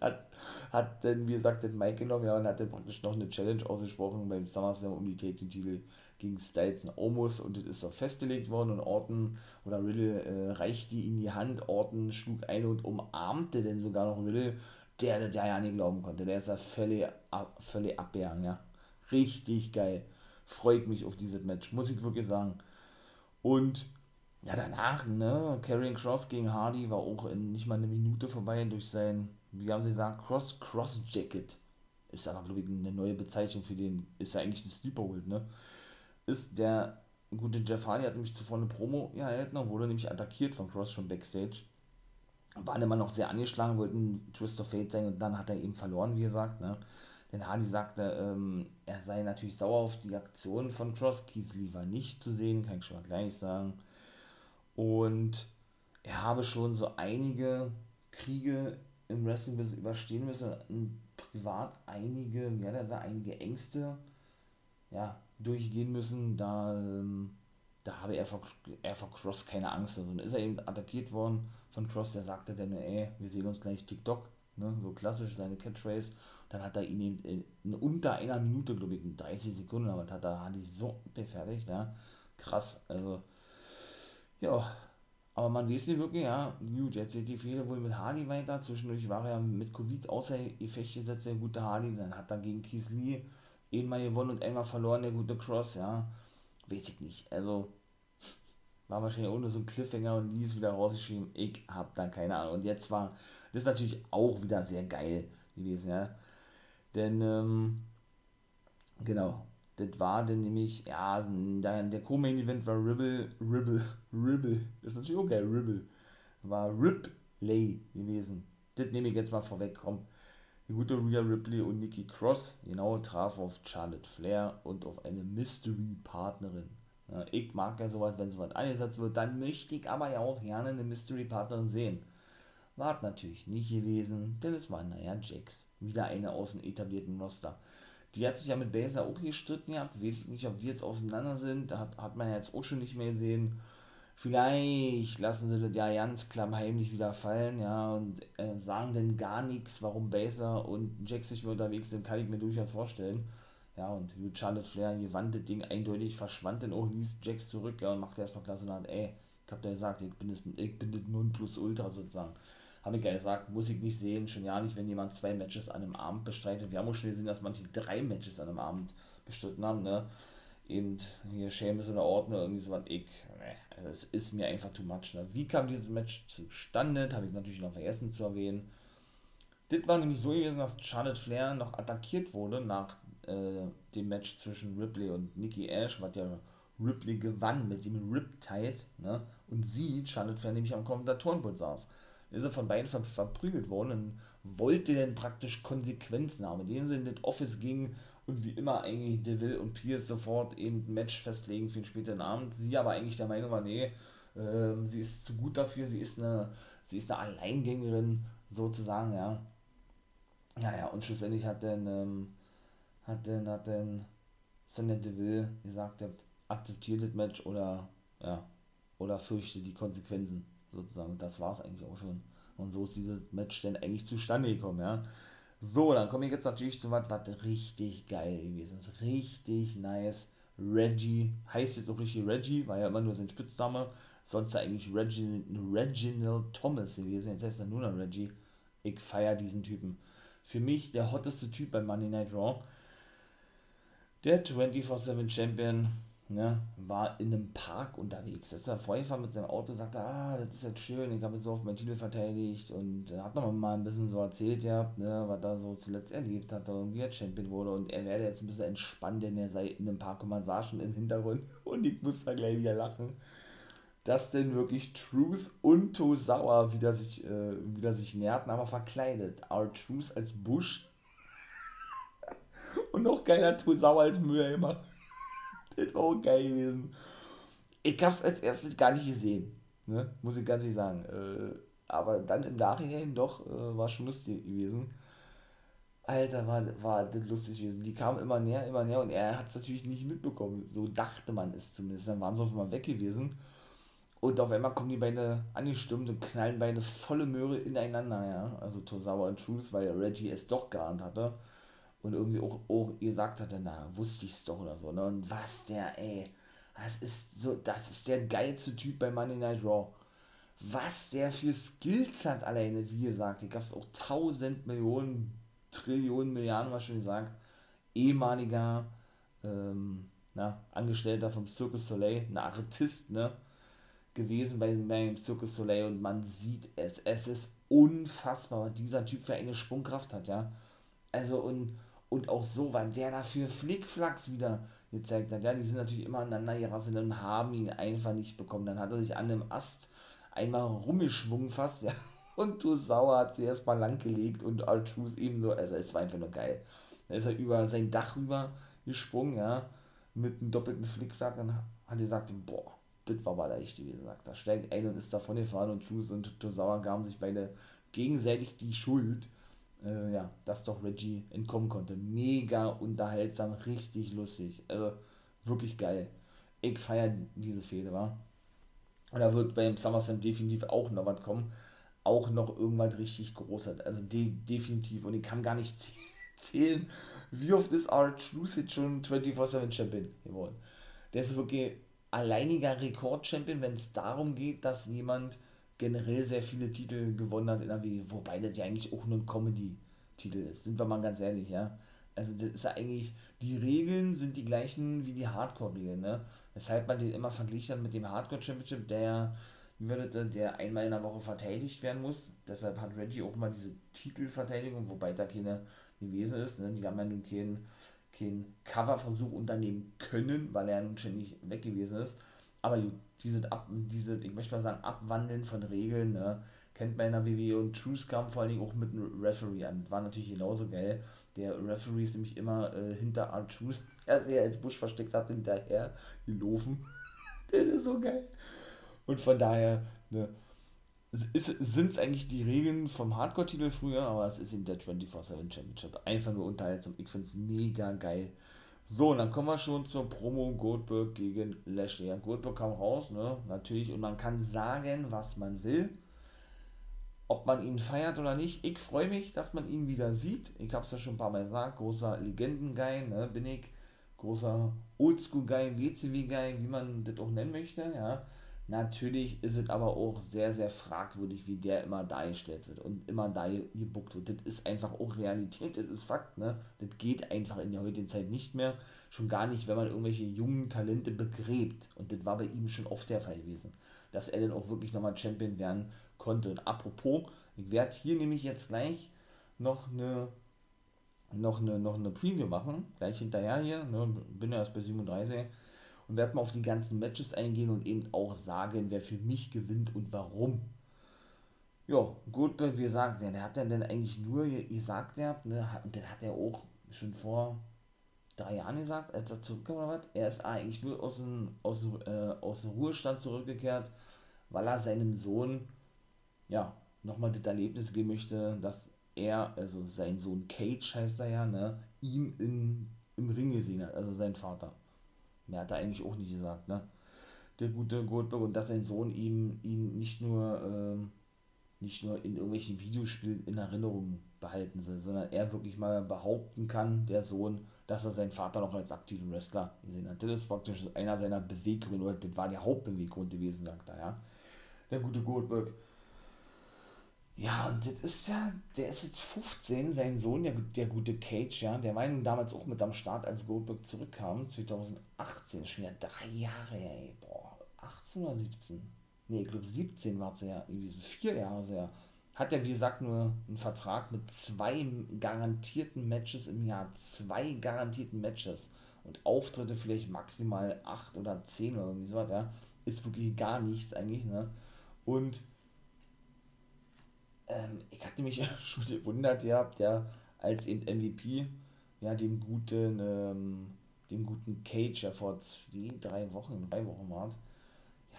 Hat, hat dann, wie gesagt, den Mike genommen, ja, und hat dann praktisch noch eine Challenge ausgesprochen beim SummerSlam um die Tag-Titel gegen Styles und Omos und das ist auch festgelegt worden und Orton oder Riddle äh, reichte ihm die Hand, Orton schlug ein und umarmte dann sogar noch Riddle, der der ja nicht glauben konnte, der ist ja völlig, völlig abgehangen, ja, Richtig geil. Freue ich mich auf dieses Match, muss ich wirklich sagen. Und ja, danach, ne, Karrion Cross gegen Hardy war auch in nicht mal eine Minute vorbei durch sein, wie haben sie gesagt, Cross Cross Jacket. Ist aber, glaube ich, eine neue Bezeichnung für den, ist ja eigentlich das Sleeper Hold, ne? Ist der gute Jeff Hardy hat nämlich zuvor eine Promo ja, er noch, wurde nämlich attackiert von Cross schon Backstage. Waren immer noch sehr angeschlagen, wollten Twist of Fate sein und dann hat er eben verloren, wie gesagt, ne? Denn Hardy sagte, ähm, er sei natürlich sauer auf die Aktion von Cross. Keith war nicht zu sehen, kann ich schon mal gleich sagen. Und er habe schon so einige Kriege im Wrestling überstehen müssen, privat einige, ja, da einige Ängste ja, durchgehen müssen. Da, ähm, da habe er vor, er vor Cross keine Angst. Also, dann ist er eben attackiert worden von Cross, der sagte dann, ey, wir sehen uns gleich TikTok. Ne, so klassisch seine Catchphrase. Dann hat er ihn eben in, in unter einer Minute, glaube ich, in 30 Sekunden, aber hat er Hardy so befertigt, ja. Krass, also, ja. Aber man weiß nicht wirklich, ja, gut, jetzt sind die Fehler wohl mit Hardy weiter. Zwischendurch war er mit Covid außer Effekt gesetzt, der gute Hardy. Dann hat er gegen Keith Lee einmal gewonnen und einmal verloren, der gute Cross, ja. Weiß ich nicht. Also, war wahrscheinlich ohne so ein Cliffhanger und Lee ist wieder rausgeschrieben. Ich hab da keine Ahnung. Und jetzt war das natürlich auch wieder sehr geil gewesen, ja. Denn, ähm, genau, das war dann nämlich, ja, der, der Co-Main-Event war Ribble, Ribble, Ribble, ist natürlich geil, Ribble, war Ripley gewesen. Das nehme ich jetzt mal vorweg, komm. Die gute Rhea Ripley und Nikki Cross, genau, traf auf Charlotte Flair und auf eine Mystery-Partnerin. Ja, ich mag ja sowas, wenn sowas eingesetzt wird, dann möchte ich aber ja auch gerne eine Mystery-Partnerin sehen. War natürlich nicht gewesen, denn es war naja Jax. Wieder eine aus dem etablierten Roster. Die hat sich ja mit Baser auch gestritten gehabt. Weiß ich nicht, ob die jetzt auseinander sind. Da hat, hat man ja jetzt auch schon nicht mehr gesehen. Vielleicht lassen sie das ja ganz klammheimlich wieder fallen, ja, und äh, sagen dann gar nichts, warum Baser und Jax nicht mehr unterwegs sind, kann ich mir durchaus vorstellen. Ja, und wie Charlotte Flair gewandt das Ding eindeutig, verschwand dann auch, ließ Jax zurück, ja, und machte erstmal und hat, ey, ich hab da gesagt, ich bin das, ich bin das Nonplusultra sozusagen habe ich ja gesagt, muss ich nicht sehen, schon ja nicht, wenn jemand zwei Matches an einem Abend bestreitet. Wir haben auch schon gesehen, dass manche drei Matches an einem Abend bestritten haben, ne? Eben hier Seamus oder Ordner, irgendwie so was. Ich, ne, das ist mir einfach too much. Ne? Wie kam dieses Match zustande? Habe ich natürlich noch vergessen zu erwähnen. Das war nämlich so gewesen, dass Charlotte Flair noch attackiert wurde nach äh, dem Match zwischen Ripley und Nikki Ash, was ja Ripley gewann mit dem Riptide, ne? Und sie, Charlotte Flair, nämlich am Kommentatorenpult saß ist er von beiden ver verprügelt worden und wollte dann praktisch Konsequenzen haben. In dem Sinne, das Office ging und wie immer eigentlich Deville und Pierce sofort eben ein Match festlegen für den späteren Abend. Sie aber eigentlich der Meinung war, nee, äh, sie ist zu gut dafür, sie ist eine, sie ist eine Alleingängerin sozusagen, ja. Naja, und schlussendlich hat dann, ähm, hat dann, hat dann Sonja Deville gesagt, akzeptiert das Match oder, ja, oder fürchte die Konsequenzen sozusagen. Das war es eigentlich auch schon. Und so ist dieses Match dann eigentlich zustande gekommen, ja. So, dann komme ich jetzt natürlich zu was, was richtig geil gewesen ist. Richtig nice. Reggie, heißt jetzt auch richtig Reggie, war ja immer nur sein Spitzname. Sonst eigentlich Reginald, Reginald Thomas gewesen. Jetzt heißt er nur noch Reggie. Ich feiere diesen Typen. Für mich der hotteste Typ bei Monday Night Raw. Der 24-7 Champion ne, war in einem Park unterwegs. ist er vorgefahren mit seinem Auto, sagte, ah, das ist jetzt schön, ich habe jetzt so auf meinen Titel verteidigt und er hat noch mal ein bisschen so erzählt, ja, ne, was er so zuletzt erlebt hat und wie er Champion wurde und er werde jetzt ein bisschen entspannt, denn er sei in einem Park und man sah schon im Hintergrund und ich muss da gleich wieder lachen, dass denn wirklich Truth und Tosawa wieder sich, äh, wieder sich näherten, aber verkleidet. Our Truth als Bush und noch geiler Tosawa als Mülleimer. Das war auch geil gewesen. Ich hab's als erstes gar nicht gesehen, ne? muss ich ganz ehrlich sagen. Äh, aber dann im Nachhinein doch, äh, war schon lustig gewesen. Alter, war, war das lustig gewesen. Die kamen immer näher, immer näher und er hat es natürlich nicht mitbekommen. So dachte man es zumindest. Dann waren sie auf einmal weg gewesen. Und auf einmal kommen die beide angestürmt und knallen beide volle Möhre ineinander, ja. Also Tosawa und Truth, weil Reggie es doch geahnt hatte und irgendwie auch, auch gesagt hatte, na, wusste ich's doch oder so, ne? Und was der, ey, das ist so, das ist der geilste Typ bei Monday Night Raw. Was der für Skills hat alleine, wie gesagt, hier gab es auch tausend Millionen, Trillionen, Milliarden, was schon gesagt, ehemaliger ähm, na, Angestellter vom Cirque Soleil, ein Artist, ne? gewesen bei, beim Cirque Soleil und man sieht es. Es ist unfassbar, was dieser Typ für eine Sprungkraft hat, ja. Also und, und auch so, weil der dafür Flickflacks wieder gezeigt hat. Ja, die sind natürlich immer aneinander gerasselt und haben ihn einfach nicht bekommen. Dann hat er sich an einem Ast einmal rumgeschwungen fast, ja. Und du Sauer hat sie erstmal lang gelegt und R-Truth eben so, also es war einfach nur geil. Da ist er über sein Dach rüber gesprungen, ja, mit einem doppelten Flickflack und hat er gesagt, boah, das war aber echt, wie gesagt. Da steigt ein und ist davon gefahren und Truth und Tosawa gaben sich beide gegenseitig die Schuld, äh, ja, dass doch Reggie entkommen konnte. Mega unterhaltsam, richtig lustig. Also wirklich geil. Ich feiere diese Fehde, war. Und da wird beim SummerSlam definitiv auch noch was kommen. Auch noch irgendwas richtig Großes. Also de definitiv. Und ich kann gar nicht zählen, wie oft ist R-Truth jetzt schon 24-7 Champion geworden. Der ist wirklich alleiniger Rekord-Champion, wenn es darum geht, dass jemand generell sehr viele Titel gewonnen hat in der WWE, wobei das ja eigentlich auch nur ein Comedy-Titel ist, sind wir mal ganz ehrlich, ja. Also das ist ja eigentlich, die Regeln sind die gleichen wie die Hardcore-Regeln, ne? Weshalb man den immer verglichen mit dem Hardcore Championship, der, das, der einmal in der Woche verteidigt werden muss. Deshalb hat Reggie auch mal diese Titelverteidigung, wobei da keine gewesen ist. Ne? Die haben ja nun keinen kein Coverversuch unternehmen können, weil er nun nicht weg gewesen ist. Aber diese, diese, ich möchte mal sagen, Abwandeln von Regeln, ne? kennt man in der WWE und Truth kam vor allen Dingen auch mit einem Referee an. War natürlich genauso geil. Der Referee ist nämlich immer äh, hinter R-Truth, der sich als Busch versteckt hat, hinterher gelaufen. der ist so geil. Und von daher, ne, sind es eigentlich die Regeln vom Hardcore-Titel früher, aber es ist eben der 24-7 Championship. Einfach nur unterhaltsam. Ich finde es mega geil. So, und dann kommen wir schon zur Promo Goldberg gegen Lashley. Ja, Goldberg kam raus, ne? Natürlich, und man kann sagen, was man will. Ob man ihn feiert oder nicht. Ich freue mich, dass man ihn wieder sieht. Ich habe es ja schon ein paar Mal gesagt. Großer Legenden-Guy, ne? Bin ich. Großer Oldschool-Guy, WCW-Guy, wie man das auch nennen möchte, ja Natürlich ist es aber auch sehr, sehr fragwürdig, wie der immer dargestellt wird und immer da gebuckt wird. Das ist einfach auch Realität, das ist Fakt, ne? Das geht einfach in der heutigen Zeit nicht mehr. Schon gar nicht, wenn man irgendwelche jungen Talente begräbt. Und das war bei ihm schon oft der Fall gewesen, dass er dann auch wirklich nochmal Champion werden konnte. Und apropos, ich werde hier nämlich jetzt gleich noch eine noch eine, noch eine Preview machen, gleich hinterher hier, ne? bin ja erst bei 37 und werde mal auf die ganzen Matches eingehen und eben auch sagen, wer für mich gewinnt und warum. Ja, gut, wie gesagt, der, hat dann, eigentlich nur gesagt, der, ne, hat, den hat er auch schon vor drei Jahren gesagt, als er zurückkam oder was, er ist eigentlich nur aus dem, aus, äh, aus dem Ruhestand zurückgekehrt, weil er seinem Sohn, ja, nochmal das Erlebnis geben möchte, dass er, also sein Sohn Cage heißt er ja, ne, ihn in, im Ring gesehen hat, also sein Vater. Mehr hat er eigentlich auch nicht gesagt, ne? Der gute Goldberg und dass sein Sohn ihm ihn nicht nur ähm, nicht nur in irgendwelchen Videospielen in Erinnerung behalten soll, sondern er wirklich mal behaupten kann, der Sohn, dass er seinen Vater noch als aktiven Wrestler gesehen hat. Das ist praktisch einer seiner Beweggründe, oder das war der Hauptbeweggrund gewesen, sagt er, ja. Der gute Goldberg. Ja, und das ist ja, der ist jetzt 15, sein Sohn, der, der gute Cage, ja, der war damals auch mit am Start, als Goldberg zurückkam, 2018, schon wieder drei Jahre, ey, boah, 18 oder 17? Nee, ich glaube 17 war es ja, irgendwie so vier Jahre sehr. Hat er, wie gesagt, nur einen Vertrag mit zwei garantierten Matches im Jahr, zwei garantierten Matches und Auftritte vielleicht maximal acht oder zehn oder irgendwie so, ja, ist wirklich gar nichts eigentlich, ne, und ähm, ich hatte mich ja schon gewundert, ja, der als eben MVP, ja, dem guten, ähm, dem guten Cage ja vor zwei, drei Wochen, drei Wochen war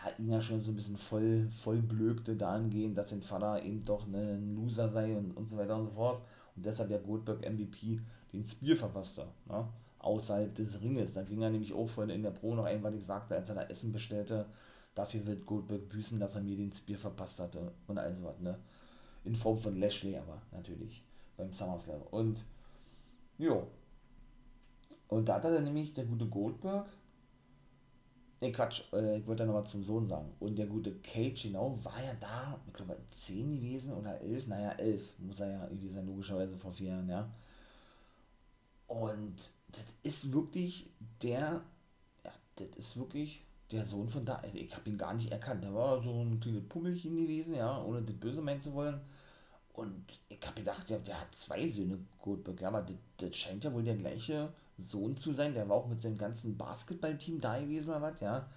ja, ihn ja schon so ein bisschen voll, voll blökte dahingehend, dass sein Vater eben doch ne, ein Loser sei und, und so weiter und so fort. Und deshalb ja Goldberg MVP den Spear verpasste, ne? außerhalb des Ringes. Da ging er nämlich auch vorhin in der Pro noch ein, weil ich sagte, als er da Essen bestellte, dafür wird Goldberg büßen, dass er mir den Spear verpasst hatte und all so was, ne in Form von Lashley, aber natürlich beim SummerSlam. Und jo. Und da hat er dann nämlich der gute Goldberg. Ne, Quatsch, äh, ich wollte da nochmal zum Sohn sagen. Und der gute Cage, genau, war ja da, ich glaube, 10 gewesen oder 11, naja, 11, muss er ja irgendwie sein, logischerweise vor vier Jahren, ja. Und das ist wirklich der, ja, das ist wirklich der Sohn von da. Also ich habe ihn gar nicht erkannt. Der war so ein kleines Pummelchen gewesen, ja, ohne das Böse meinen zu wollen. Und ich habe gedacht, der, der hat zwei Söhne, Goldberg. Ja, aber das, scheint ja wohl der gleiche Sohn zu sein. Der war auch mit seinem ganzen Basketballteam da gewesen oder was, ja.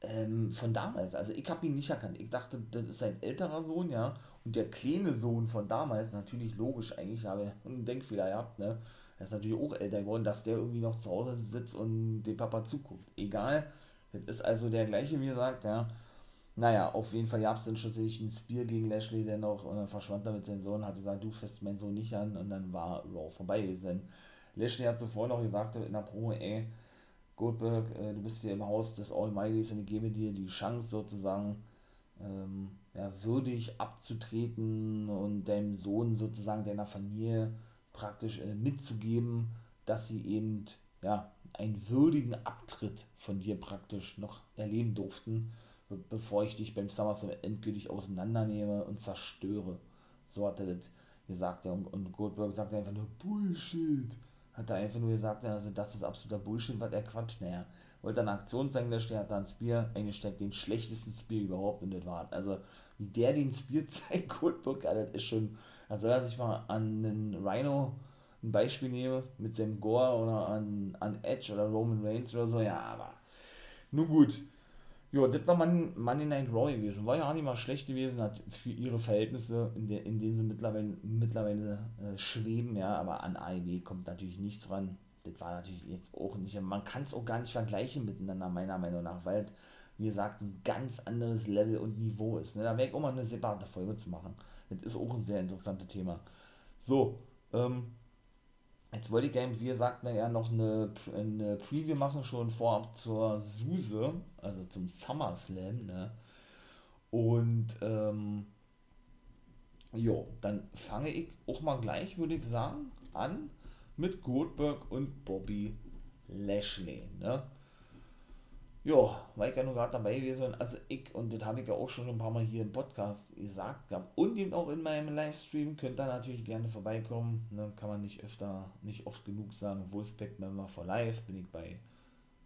Ähm, von damals. Also ich habe ihn nicht erkannt. Ich dachte, das ist sein älterer Sohn, ja. Und der kleine Sohn von damals, natürlich logisch eigentlich, habe einen Denkfehler gehabt, ne. Er ist natürlich auch älter geworden, dass der irgendwie noch zu Hause sitzt und dem Papa zuguckt. Egal. Das ist also der gleiche, wie gesagt, ja. Naja, auf jeden Fall gab es dann schlussendlich ein Spear gegen Lashley dennoch und dann verschwand er mit seinem Sohn, hat gesagt, du fährst meinen Sohn nicht an und dann war Raw vorbei gewesen. Lashley hat zuvor noch gesagt in der Promo, ey, Goldberg, äh, du bist hier im Haus des Almighties und ich gebe dir die Chance sozusagen, ähm, ja, würdig abzutreten und deinem Sohn sozusagen, deiner Familie praktisch äh, mitzugeben, dass sie eben, ja, einen würdigen Abtritt von dir praktisch noch erleben durften bevor ich dich beim SummerSlam endgültig auseinandernehme und zerstöre. So hat er das gesagt. Und, Goldberg sagt einfach nur Bullshit. Hat er einfach nur gesagt, also das ist absoluter Bullshit, was er quatscht. Naja, wollte eine Aktion zeigen, der hat da ein Spear eingesteckt, den schlechtesten Spear überhaupt und das war Also, wie der den Spear zeigt, Goldberg, das ist schon, da soll er sich mal an einen Rhino ein Beispiel nehmen, mit seinem Gore oder an, an Edge oder Roman Reigns oder so, ja, aber nun gut. Ja, das war Money Night Raw gewesen. War ja auch nicht mal schlecht gewesen, hat für ihre Verhältnisse, in, der, in denen sie mittlerweile, mittlerweile äh, schweben, ja, aber an AEW kommt natürlich nichts ran. Das war natürlich jetzt auch nicht, man kann es auch gar nicht vergleichen miteinander, meiner Meinung nach, weil, wie gesagt, ein ganz anderes Level und Niveau ist. Ne? Da wäre ich auch mal eine separate Folge zu machen. Das ist auch ein sehr interessantes Thema. So, ähm, Jetzt wollte ich gerne, wie gesagt, naja, noch eine, eine Preview machen, schon vorab zur Suse, also zum SummerSlam, ne? Und, ähm, jo, dann fange ich auch mal gleich, würde ich sagen, an mit Goldberg und Bobby Lashley, ne? Ja, weil ich ja nur gerade dabei gewesen also ich, und das habe ich ja auch schon ein paar Mal hier im Podcast gesagt und eben auch in meinem Livestream, könnt ihr natürlich gerne vorbeikommen, ne, kann man nicht öfter, nicht oft genug sagen, Wolfpack Member for Life, bin ich bei,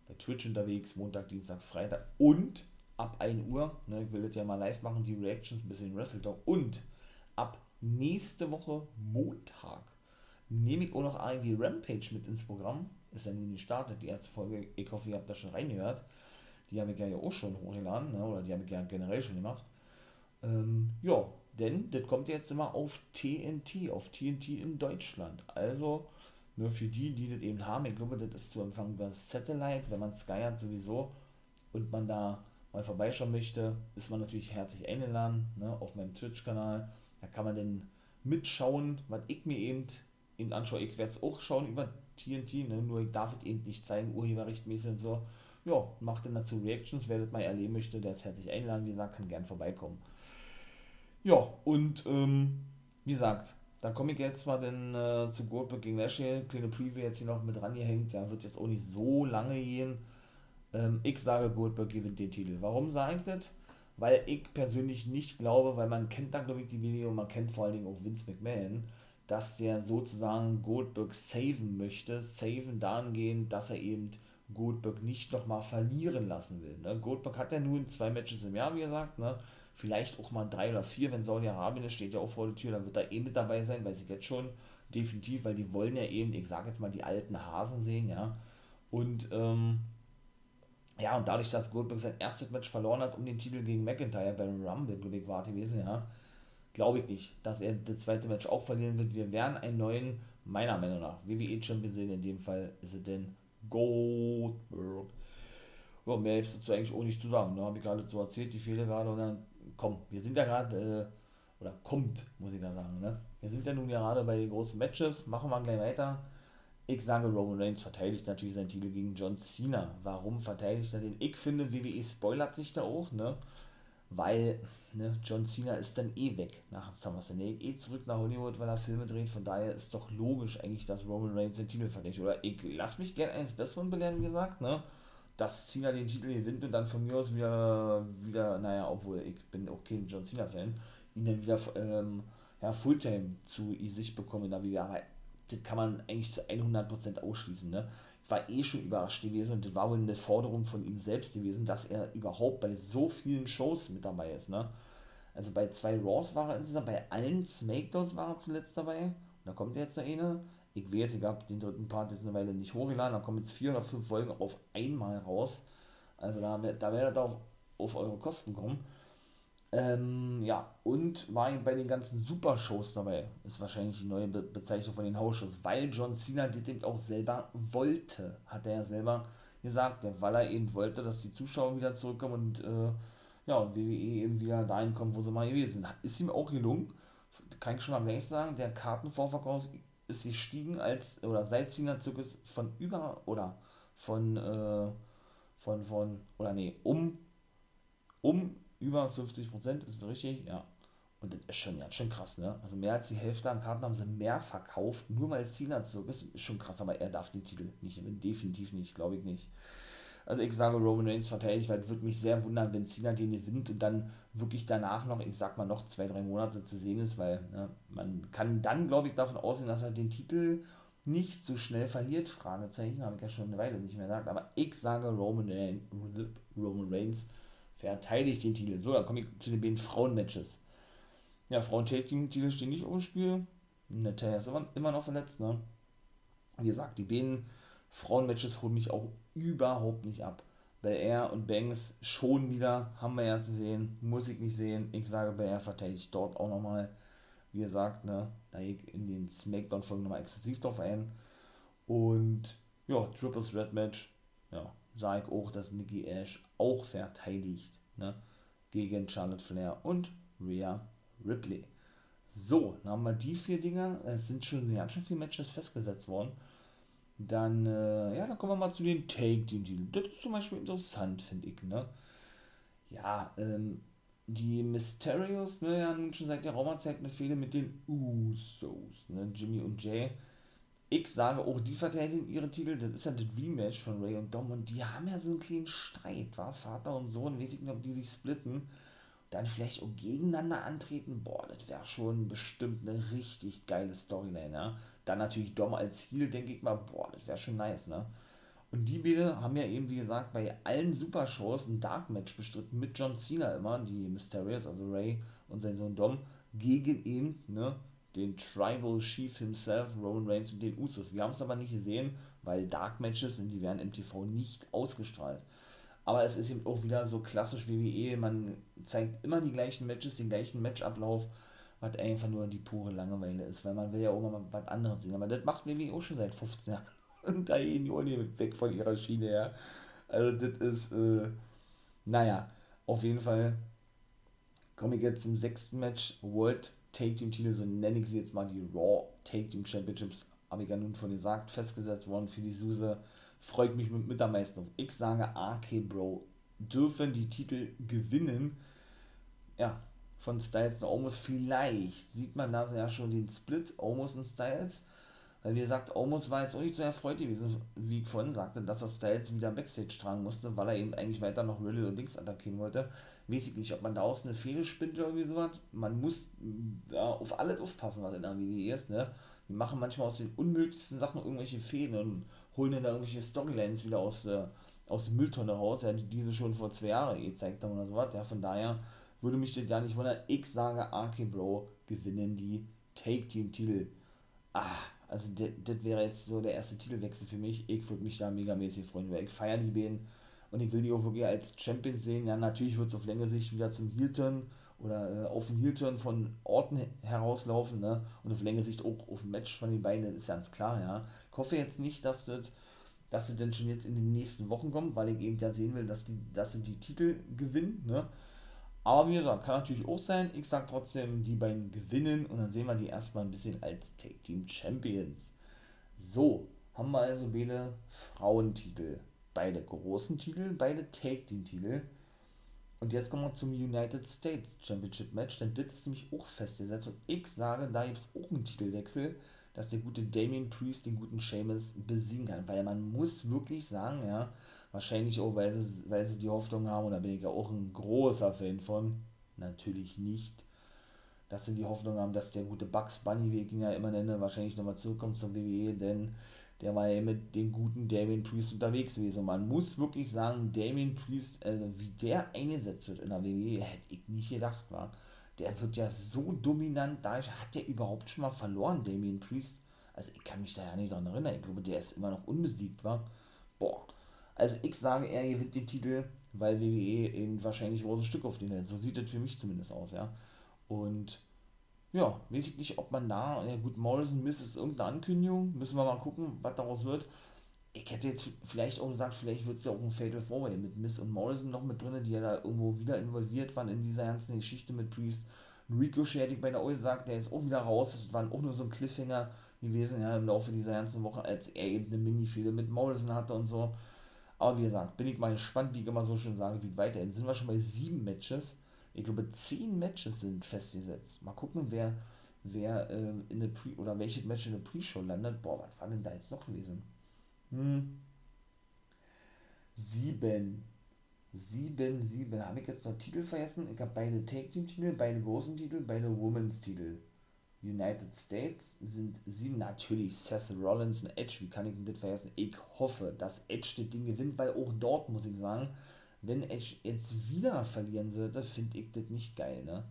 bei Twitch unterwegs, Montag, Dienstag, Freitag und ab 1 Uhr, ne, ich will das ja mal live machen, die Reactions, ein bisschen Wrestle Talk und ab nächste Woche Montag nehme ich auch noch irgendwie Rampage mit ins Programm, ist ja nun gestartet, die erste Folge, ich hoffe, ihr habt da schon reingehört, die habe ich ja auch schon hochgeladen, ne? oder die habe ich ja generell schon gemacht. Ähm, ja, denn das kommt jetzt immer auf TNT, auf TNT in Deutschland. Also, nur für die, die das eben haben, ich glaube, das ist zu empfangen über Satellite, wenn man Sky hat sowieso und man da mal vorbeischauen möchte, ist man natürlich herzlich eingeladen, ne, auf meinem Twitch-Kanal. Da kann man dann mitschauen, was ich mir eben, eben anschaue. Ich werde es auch schauen über TNT, ne, nur ich darf es eben nicht zeigen, urheberrechtmäßig und so ja, macht dann dazu Reactions. Wer das mal erleben möchte, der ist herzlich eingeladen. Wie gesagt, kann gern vorbeikommen. Ja, und ähm, wie gesagt, da komme ich jetzt mal dann äh, zu Goldberg gegen Lashley. Kleine Preview jetzt hier noch mit dran gehängt. Ja, wird jetzt auch nicht so lange gehen. Ähm, ich sage, Goldberg gewinnt den Titel. Warum sage ich das? Weil ich persönlich nicht glaube, weil man kennt da glaube ich die Video, man kennt vor allen Dingen auch Vince McMahon, dass der sozusagen Goldberg saven möchte. Saven dahingehend, dass er eben Goldberg nicht nochmal verlieren lassen will. Ne? Goldberg hat ja nun zwei Matches im Jahr, wie gesagt, ne? vielleicht auch mal drei oder vier, wenn Saudi-Arabien ist, steht ja auch vor der Tür, dann wird er eh mit dabei sein, weiß ich jetzt schon, definitiv, weil die wollen ja eben, ich sage jetzt mal, die alten Hasen sehen, ja, und ähm, ja, und dadurch, dass Goldberg sein erstes Match verloren hat um den Titel gegen McIntyre bei Rumble, glaube ich, war gewesen, ja, glaube ich nicht, dass er das zweite Match auch verlieren wird. Wir werden einen neuen, meiner Meinung nach, WWE Champion sehen, in dem Fall ist es denn Goldberg. Ja, mehr es dazu eigentlich auch nicht zu sagen. Da habe ich gerade so erzählt, die Fehler gerade und dann, komm, wir sind ja gerade, äh, oder kommt, muss ich da sagen, ne? Wir sind ja nun gerade bei den großen Matches, machen wir gleich weiter. Ich sage, Roman Reigns verteidigt natürlich seinen Titel gegen John Cena. Warum verteidigt er den? Ich finde, WWE spoilert sich da auch, ne? Weil ne, John Cena ist dann eh weg nach SummerSlam. Er eh zurück nach Hollywood, weil er Filme dreht. Von daher ist doch logisch eigentlich, dass Roman Reigns den Titel verteidigt. Oder ich lass mich gerne eines Besseren belehren, wie gesagt, ne? Dass Cena den Titel gewinnt und dann von mir aus wieder, wieder naja, obwohl ich bin auch kein John Cena-Fan, ihn dann wieder ähm, ja, Fulltime zu sich bekommen. Aber das kann man eigentlich zu 100% ausschließen. Ne? War eh schon überrascht gewesen und das war wohl eine Forderung von ihm selbst gewesen, dass er überhaupt bei so vielen Shows mit dabei ist. Ne? Also bei zwei Raws war er insgesamt, bei allen Smackdowns war er zuletzt dabei. Und da kommt jetzt noch eine. Ich weiß, ich habe den dritten Part jetzt eine Weile nicht hochgeladen, da kommen jetzt vier oder fünf Folgen auf einmal raus. Also da, da werdet ihr auf, auf eure Kosten kommen. Ähm, ja, und war bei den ganzen Super-Shows dabei. Ist wahrscheinlich die neue Be Bezeichnung von den Hausshows, weil John Cena das eben auch selber wollte, hat er ja selber gesagt, weil er eben wollte, dass die Zuschauer wieder zurückkommen und äh, ja, und WWE eben wieder dahin kommt, wo sie mal gewesen sind. Ist ihm auch gelungen, kann ich schon mal gleich sagen, der Kartenvorverkauf ist gestiegen als, oder seit Cena Zirkus von über, oder von, äh, von, von, oder nee, um, um über 50 Prozent, ist richtig? Ja. Und das ist schon, ja, schon krass, ne? Also mehr als die Hälfte an Karten haben sie mehr verkauft, nur weil es zurück ist. Ist schon krass, aber er darf den Titel nicht gewinnen. Definitiv nicht, glaube ich nicht. Also ich sage Roman Reigns verteidigt, weil es würde mich sehr wundern, wenn Cena den gewinnt und dann wirklich danach noch, ich sag mal, noch zwei, drei Monate zu sehen ist, weil ne, man kann dann, glaube ich, davon ausgehen, dass er den Titel nicht so schnell verliert, Fragezeichen, habe ich ja schon eine Weile nicht mehr gesagt, aber ich sage Roman, Roman Reigns verteidigt den Titel. So, dann komme ich zu den beiden Frauen-Matches. Ja, Frauen-Taking-Titel stehen nicht im Spiel. Natalia ist immer, immer noch verletzt, ne? Wie gesagt, die beiden Frauen-Matches holen mich auch überhaupt nicht ab. Bei er und Banks schon wieder, haben wir ja gesehen, muss ich nicht sehen. Ich sage, bei er verteidigt dort auch nochmal, wie gesagt, ne, da ich in den Smackdown-Folgen nochmal exklusiv drauf ein. Und ja, Triple Threat Match, ja, sage ich auch, dass Nikki Ash auch verteidigt ne, gegen Charlotte Flair und Rhea Ripley. So, dann haben wir die vier Dinger. Es sind schon ganz schön viele Matches festgesetzt worden. Dann, äh, ja, dann kommen wir mal zu den Take-Team-Titeln. Das ist zum Beispiel interessant, finde ich, ne? Ja, ähm, die Mysterios, ne, ja, nun schon seit der Raumerzeit eine Fehde mit den Usos, ne, Jimmy und Jay ich sage auch, die verteidigen ihre Titel, das ist ja das Rematch von Ray und Dom. Und die haben ja so einen kleinen Streit, war Vater und Sohn, weiß ich nicht, ob die sich splitten, dann vielleicht auch gegeneinander antreten, boah, das wäre schon bestimmt eine richtig geile Storyline, ja. Dann natürlich Dom als Heel, denke ich mal, boah, das wäre schon nice, ne. Und die beiden haben ja eben, wie gesagt, bei allen Supershows ein Dark Match bestritten mit John Cena immer, die Mysterious, also Ray und sein Sohn Dom, gegen ihn, ne, den Tribal Chief himself, Roman Reigns und den Usos. Wir haben es aber nicht gesehen, weil Dark Matches und die werden im TV nicht ausgestrahlt. Aber es ist eben auch wieder so klassisch WWE, man zeigt immer die gleichen Matches, den gleichen Matchablauf, was einfach nur die pure Langeweile ist, weil man will ja auch mal was anderes sehen. Aber das macht WWE auch schon seit 15 Jahren. Und da gehen die Uni weg von ihrer Schiene her. Also das ist, äh, naja, auf jeden Fall komme ich jetzt zum sechsten Match, World Take Team Titel, so nenne ich sie jetzt mal, die Raw Take Team Championships, habe ich ja nun von gesagt, festgesetzt worden für die Suse. Freut mich mit, mit am meisten. Ich sage, AK Bro dürfen die Titel gewinnen. Ja, von Styles zu Omos. Vielleicht sieht man da ja schon den Split, Omos und Styles. Weil wie gesagt, Omos war jetzt auch nicht so erfreut gewesen, wie ich vorhin sagte, dass er Styles wieder Backstage tragen musste, weil er eben eigentlich weiter noch Riddle und Dings attackieren wollte weiß ich nicht, ob man daraus eine Fehde spinnt oder irgendwie sowas. Man muss da auf alles aufpassen, was in der WWE ist, ne? Die machen manchmal aus den unmöglichsten Sachen irgendwelche Fäden und holen dann da irgendwelche Storylines wieder aus der, aus der Mülltonne raus, ja, die diese schon vor zwei Jahren gezeigt haben oder sowas. Ja, von daher würde mich das ja nicht wundern. Ich sage, RK Bro gewinnen die Take-Team-Titel. Ah, also das wäre jetzt so der erste Titelwechsel für mich. Ich würde mich da megamäßig freuen, weil ich feiere die beiden und ich will die auch wirklich als Champions sehen. Ja, natürlich wird es auf längere Sicht wieder zum Heel-Turn oder äh, auf den Heel-Turn von Orten herauslaufen, ne? Und auf längere Sicht auch auf ein Match von den beiden, das ist ganz klar, ja. Ich hoffe jetzt nicht, dass das, dass sie denn schon jetzt in den nächsten Wochen kommt, weil ich eben ja sehen will, dass die, dass sie die Titel gewinnen, ne? Aber wie gesagt, kann natürlich auch sein. Ich sage trotzdem, die beiden gewinnen und dann sehen wir die erstmal ein bisschen als Take Team Champions. So, haben wir also beide Frauentitel beide großen Titel, beide Take-Team-Titel. Und jetzt kommen wir zum United States Championship Match, denn das ist nämlich auch festgesetzt. Und ich sage, da gibt es auch einen Titelwechsel, dass der gute Damien Priest den guten Sheamus besiegen kann. Weil man muss wirklich sagen, ja, wahrscheinlich auch, weil sie, weil sie die Hoffnung haben, und da bin ich ja auch ein großer Fan von, natürlich nicht, dass sie die Hoffnung haben, dass der gute Bugs Bunny, wie ich ihn ja immer nenne, wahrscheinlich nochmal zurückkommt zum WWE, denn der war ja mit dem guten Damien Priest unterwegs gewesen. Man muss wirklich sagen, Damien Priest, also wie der eingesetzt wird in der WWE, hätte ich nicht gedacht, war. Der wird ja so dominant da. Hat der überhaupt schon mal verloren, Damien Priest? Also ich kann mich da ja nicht dran erinnern. Ich glaube, der ist immer noch unbesiegt, war. Boah. Also ich sage, er gewinnt den Titel, weil WWE eben wahrscheinlich ein großes Stück auf den hält. So sieht das für mich zumindest aus, ja. Und ja, weiß ich nicht, ob man da, ja gut, Morrison Miss ist irgendeine Ankündigung, müssen wir mal gucken, was daraus wird. Ich hätte jetzt vielleicht auch gesagt, vielleicht wird es ja auch ein Fatal Four mit Miss und Morrison noch mit drin, die ja da irgendwo wieder involviert waren in dieser ganzen Geschichte mit Priest. Ricochet ich bei der auch gesagt, der ist auch wieder raus, das war auch nur so ein Cliffhanger gewesen, ja, im Laufe dieser ganzen Woche, als er eben eine Mini-Fehde mit Morrison hatte und so. Aber wie gesagt, bin ich mal gespannt, wie ich immer so schön sage, wie weiterhin. Sind wir schon bei sieben Matches ich glaube, zehn Matches sind festgesetzt. Mal gucken, wer, wer äh, in der Pre- oder welches Match in der Pre-Show landet. Boah, was war denn da jetzt noch gewesen? Hm. Sieben. Sieben, sieben. Habe ich jetzt noch Titel vergessen? Ich habe beide Take-Team-Titel, beide großen Titel, beide Women's-Titel. United States sind sieben. Natürlich Seth Rollins und Edge. Wie kann ich denn das vergessen? Ich hoffe, dass Edge das Ding gewinnt, weil auch dort, muss ich sagen, wenn Edge jetzt wieder verlieren würde, finde ich das nicht geil, ne?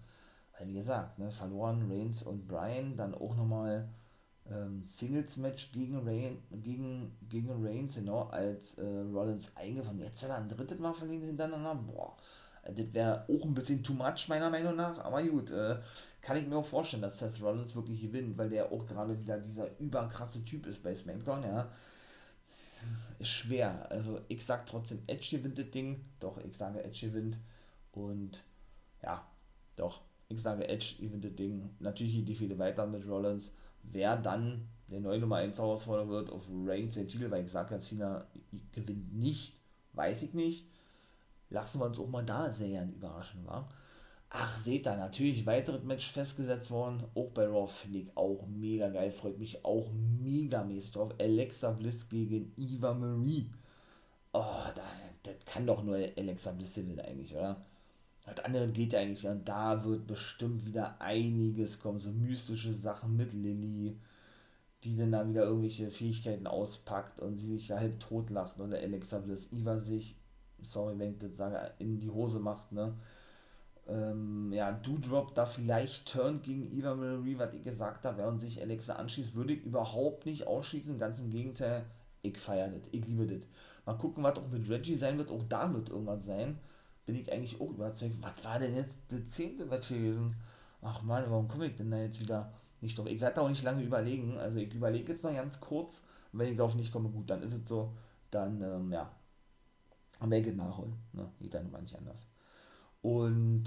Weil wie gesagt, ne, verloren Reigns und Brian, dann auch nochmal ähm, Singles-Match gegen, Rain, gegen, gegen Reigns, genau, als äh, Rollins eingefangen. Jetzt hat er ein drittes Mal verlieren hintereinander, boah, das wäre auch ein bisschen too much, meiner Meinung nach, aber gut, äh, kann ich mir auch vorstellen, dass Seth Rollins wirklich gewinnt, weil der auch gerade wieder dieser überkrasse Typ ist bei SmackDown, ja ist schwer. Also ich sag trotzdem, Edge gewinnt das Ding. Doch, ich sage Edge gewinnt. Und ja, doch, ich sage Edge gewinnt das Ding. Natürlich geht die viele weiter mit Rollins. Wer dann der neue Nummer 1 Herausforderer wird auf Reigns den Titel, weil ich sage Cena gewinnt nicht, weiß ich nicht. Lassen wir uns auch mal da sehr gern überraschen, war. Ach, seht ihr, natürlich weiteres Match festgesetzt worden. Auch bei Raw finde ich auch mega geil. Freut mich auch mega mäßig drauf. Alexa Bliss gegen Eva Marie. Oh, da, das kann doch nur Alexa Bliss gewinnen eigentlich, oder? Das andere geht ja eigentlich. Und da wird bestimmt wieder einiges kommen. So mystische Sachen mit Lilly, die dann da wieder irgendwelche Fähigkeiten auspackt und sie sich da halb totlacht. Oder Alexa Bliss. Eva sich, sorry, wenn ich das sage, in die Hose macht, ne? ähm, ja, Doudrop da vielleicht turnt gegen Eva Marie, was ich gesagt habe, während sich Alexa anschließt, würde ich überhaupt nicht ausschließen. Ganz im Gegenteil, ich feiere das, ich liebe das. Mal gucken, was auch mit Reggie sein wird, auch da wird irgendwas sein. Bin ich eigentlich auch überzeugt. Was war denn jetzt der zehnte Match gewesen? Ach man, warum komme ich denn da jetzt wieder nicht drauf? Ich werde da auch nicht lange überlegen. Also ich überlege jetzt noch ganz kurz. Und wenn ich darauf nicht komme, gut, dann ist es so. Dann, ähm, ja, am Wege nachholen. Ne? Geht dann mal nicht anders. Und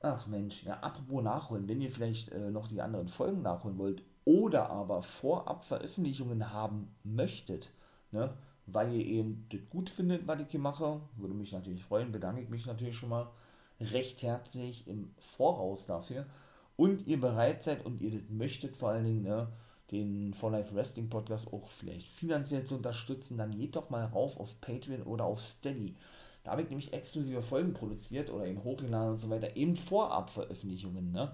ach Mensch, ja, apropos nachholen, wenn ihr vielleicht äh, noch die anderen Folgen nachholen wollt oder aber vorab Veröffentlichungen haben möchtet, ne, weil ihr eben das gut findet, was ich hier mache, würde mich natürlich freuen, bedanke ich mich natürlich schon mal recht herzlich im Voraus dafür und ihr bereit seid und ihr das möchtet vor allen Dingen, ne, den For Life Wrestling Podcast auch vielleicht finanziell zu unterstützen, dann geht doch mal rauf auf Patreon oder auf Steady. Da habe ich nämlich exklusive Folgen produziert oder in hochgeladen und so weiter, eben Vorab-Veröffentlichungen. Ne?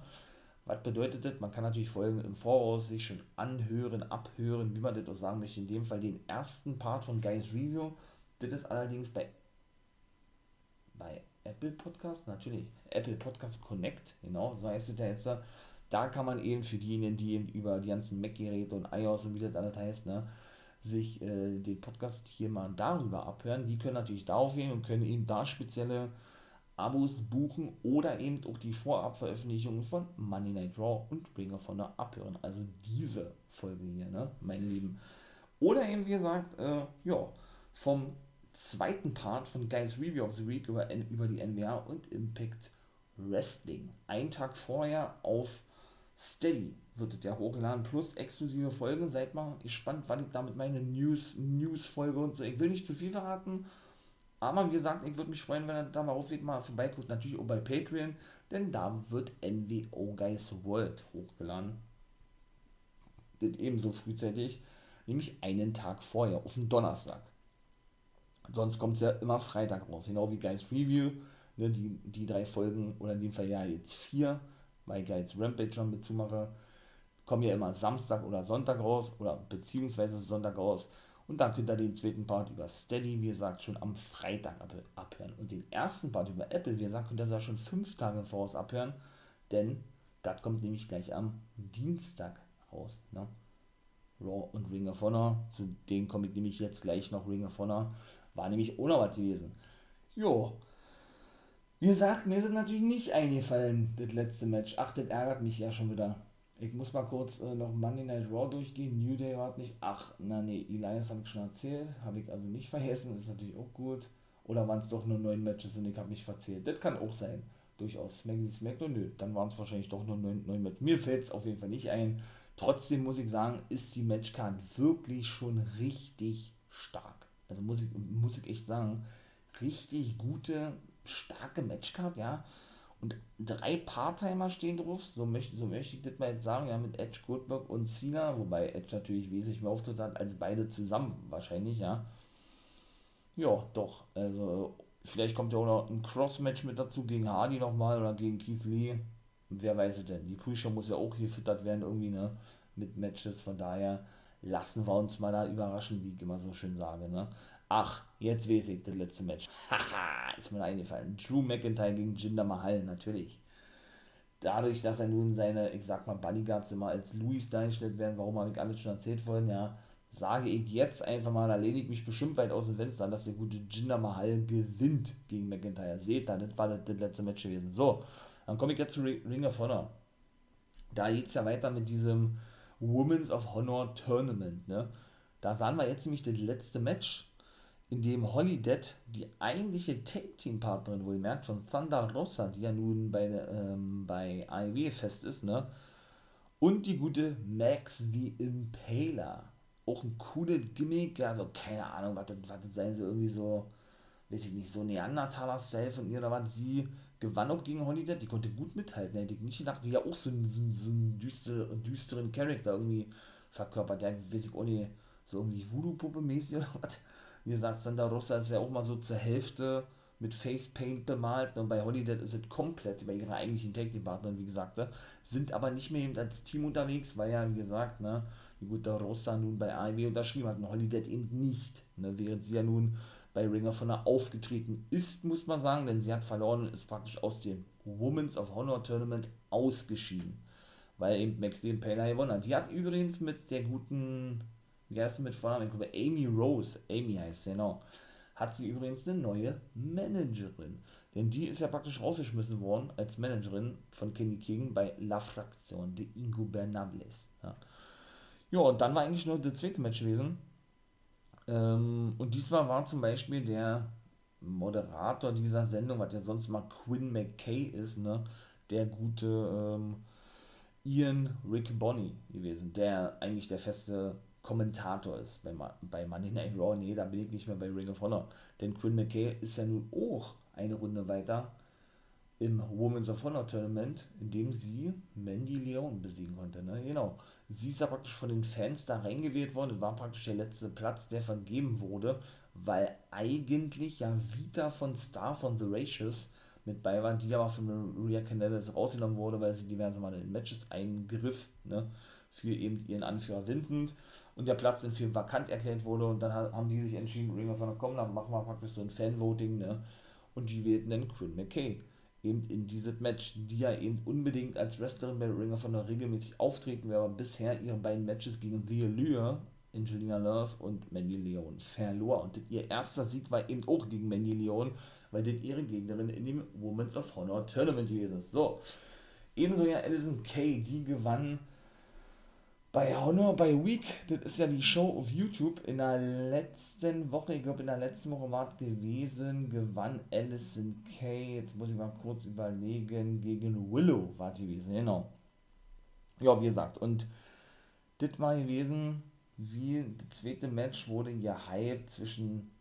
Was bedeutet das? Man kann natürlich Folgen im Voraus sich schon anhören, abhören, wie man das auch sagen möchte. In dem Fall den ersten Part von Guys Review. Das ist allerdings bei, bei Apple Podcast, natürlich, Apple Podcast Connect, genau, so heißt es ja jetzt. Da kann man eben für diejenigen, die eben über die ganzen Mac-Geräte und iOS und wie das alles heißt, ne, sich äh, den Podcast hier mal darüber abhören. Die können natürlich darauf gehen und können eben da spezielle Abos buchen oder eben auch die Vorabveröffentlichungen von Money Night Raw und Ring of Honor abhören. Also diese Folge hier, ne, meine Lieben. Oder eben, wie gesagt, äh, ja, vom zweiten Part von Guys Review of the Week über, über die NWA und Impact Wrestling. Ein Tag vorher auf Steady wird es ja hochgeladen, plus exklusive Folgen. Seid mal gespannt, wann ich damit meine News, News-Folge und so. Ich will nicht zu viel verraten, aber wie gesagt, ich würde mich freuen, wenn er da mal aufgeht, mal vorbeiguckt. Natürlich auch bei Patreon, denn da wird NWO Guys World hochgeladen. Das ebenso frühzeitig, nämlich einen Tag vorher, auf den Donnerstag. Sonst kommt es ja immer Freitag raus, genau wie Guys Review. Ne, die, die drei Folgen, oder in dem Fall ja jetzt vier, weil ich ja jetzt Rampage schon mit zumache, kommen ja immer Samstag oder Sonntag raus oder beziehungsweise Sonntag raus. Und dann könnt ihr den zweiten Part über Steady, wie gesagt, schon am Freitag abhören. Und den ersten Part über Apple, wie gesagt, könnt ihr schon fünf Tage voraus abhören, denn das kommt nämlich gleich am Dienstag raus. Ne? Raw und Ring of Honor. Zu denen komme ich nämlich jetzt gleich noch. Ring of Honor war nämlich noch was gewesen. Jo. Wie gesagt, mir sind natürlich nicht eingefallen, das letzte Match. Ach, das ärgert mich ja schon wieder. Ich muss mal kurz äh, noch Monday Night Raw durchgehen. New Day war nicht. Ach, na nee, Elias habe ich schon erzählt. Habe ich also nicht vergessen. Ist natürlich auch gut. Oder waren es doch nur neun Matches und ich habe mich verzählt. Das kann auch sein. Durchaus. Smackdown, Smackdown, nö. Dann waren es wahrscheinlich doch nur neun, neun Matches. Mir fällt es auf jeden Fall nicht ein. Trotzdem muss ich sagen, ist die Matchcard wirklich schon richtig stark. Also muss ich, muss ich echt sagen, richtig gute, starke Matchcard, ja. Und drei Part-Timer stehen drauf, so möchte, so möchte ich das mal jetzt sagen, ja, mit Edge, Goldberg und Cena, wobei Edge natürlich wesentlich mehr Auftritt hat als beide zusammen wahrscheinlich, ja. Ja, doch, also vielleicht kommt ja auch noch ein Cross-Match mit dazu gegen Hardy nochmal oder gegen Keith Lee. Wer weiß es denn? Die Pre-Show muss ja auch gefüttert werden irgendwie, ne? Mit Matches, von daher lassen wir uns mal da überraschen, wie ich immer so schön sage, ne? Ach, jetzt weiß ich, das letzte Match. Haha, ist mir eingefallen. Drew McIntyre gegen Jinder Mahal, natürlich. Dadurch, dass er nun seine, ich sag mal, Bodyguards immer als Louis dargestellt werden, warum habe ich alles schon erzählt vorhin, ja, sage ich jetzt einfach mal, da lehne ich mich bestimmt weit aus dem Fenster, dass der gute Jinder Mahal gewinnt gegen McIntyre. Seht da, das war das, das letzte Match gewesen. So, dann komme ich jetzt zu Ring of Honor. Da geht es ja weiter mit diesem Women's of Honor Tournament, ne? Da sahen wir jetzt nämlich das letzte Match in dem Holiday, die eigentliche Tag-Team-Partnerin, wohl merkt, von Thunder Rosa, die ja nun bei, ähm, bei AEW fest ist, ne? Und die gute Max the Impaler. Auch ein cooles Gimmick, also keine Ahnung, was das, was das sein soll, irgendwie so, weiß ich nicht, so Neandertaler-Style von ihr oder was. Sie gewann auch gegen Holiday, die konnte gut mithalten, hätte ich nicht gedacht, die ja auch so einen, so so einen düster, düsteren Charakter irgendwie verkörpert, der weiß ich auch nicht, so irgendwie Voodoo-Puppe-mäßig oder was wie gesagt, Santa Rosa ist ja auch mal so zur Hälfte mit Face Paint bemalt und bei Holiday ist es komplett bei ihrer eigentlichen Tag-Team-Partnerin, wie gesagt, ne? sind aber nicht mehr eben als Team unterwegs, weil ja, wie gesagt, ne, die gute Rosa nun bei AEW unterschrieben hat und Holiday eben nicht, ne, während sie ja nun bei Ring of Honor aufgetreten ist, muss man sagen, denn sie hat verloren und ist praktisch aus dem Women's of Honor Tournament ausgeschieden, weil eben Maxine Paler gewonnen hat. Die hat übrigens mit der guten wie heißt sie mit Vornamen? Ich glaube, Amy Rose, Amy heißt sie, genau, hat sie übrigens eine neue Managerin. Denn die ist ja praktisch rausgeschmissen worden als Managerin von Kenny King bei La Fraktion de Ingobernables. Ja. ja, und dann war eigentlich nur das zweite Match gewesen. Ähm, und diesmal war zum Beispiel der Moderator dieser Sendung, was ja sonst mal Quinn McKay ist, ne, der gute ähm, Ian Rick Bonny gewesen, der eigentlich der feste Kommentator ist bei, bei Monday Night Raw. Nee, da bin ich nicht mehr bei Ring of Honor. Denn Quinn McKay ist ja nun auch eine Runde weiter im Women's of Honor Tournament, in dem sie Mandy Leon besiegen konnte. Ne? Genau. Sie ist ja praktisch von den Fans da reingewählt worden. Das war praktisch der letzte Platz, der vergeben wurde, weil eigentlich ja Vita von Star von The Ratios mit bei war, die aber von Maria Canellis rausgenommen wurde, weil sie diverse Mal in Matches eingriff, ne? für eben ihren Anführer Vincent und der Platz in für vakant erklärt wurde und dann haben die sich entschieden, Ring of Honor, komm, dann machen wir praktisch so ein Fanvoting, ne? Und die wählten dann Quinn McKay eben in dieses Match, die ja eben unbedingt als Wrestlerin bei Ring of Honor regelmäßig auftreten, wer aber bisher ihre beiden Matches gegen The Allure, Angelina Love und Mandy Leon verlor. Und ihr erster Sieg war eben auch gegen Mandy Leon, weil das ihre Gegnerin in dem Women's of Honor Tournament gewesen ist. So, ebenso ja Alison Kay, die gewann bei Honor bei Week, das ist ja die Show auf YouTube, in der letzten Woche, ich glaube in der letzten Woche war es gewesen, gewann Alison Kay, jetzt muss ich mal kurz überlegen, gegen Willow war es gewesen, genau. Ja, wie gesagt, und das war gewesen, wie das zweite Match wurde gehypt zwischen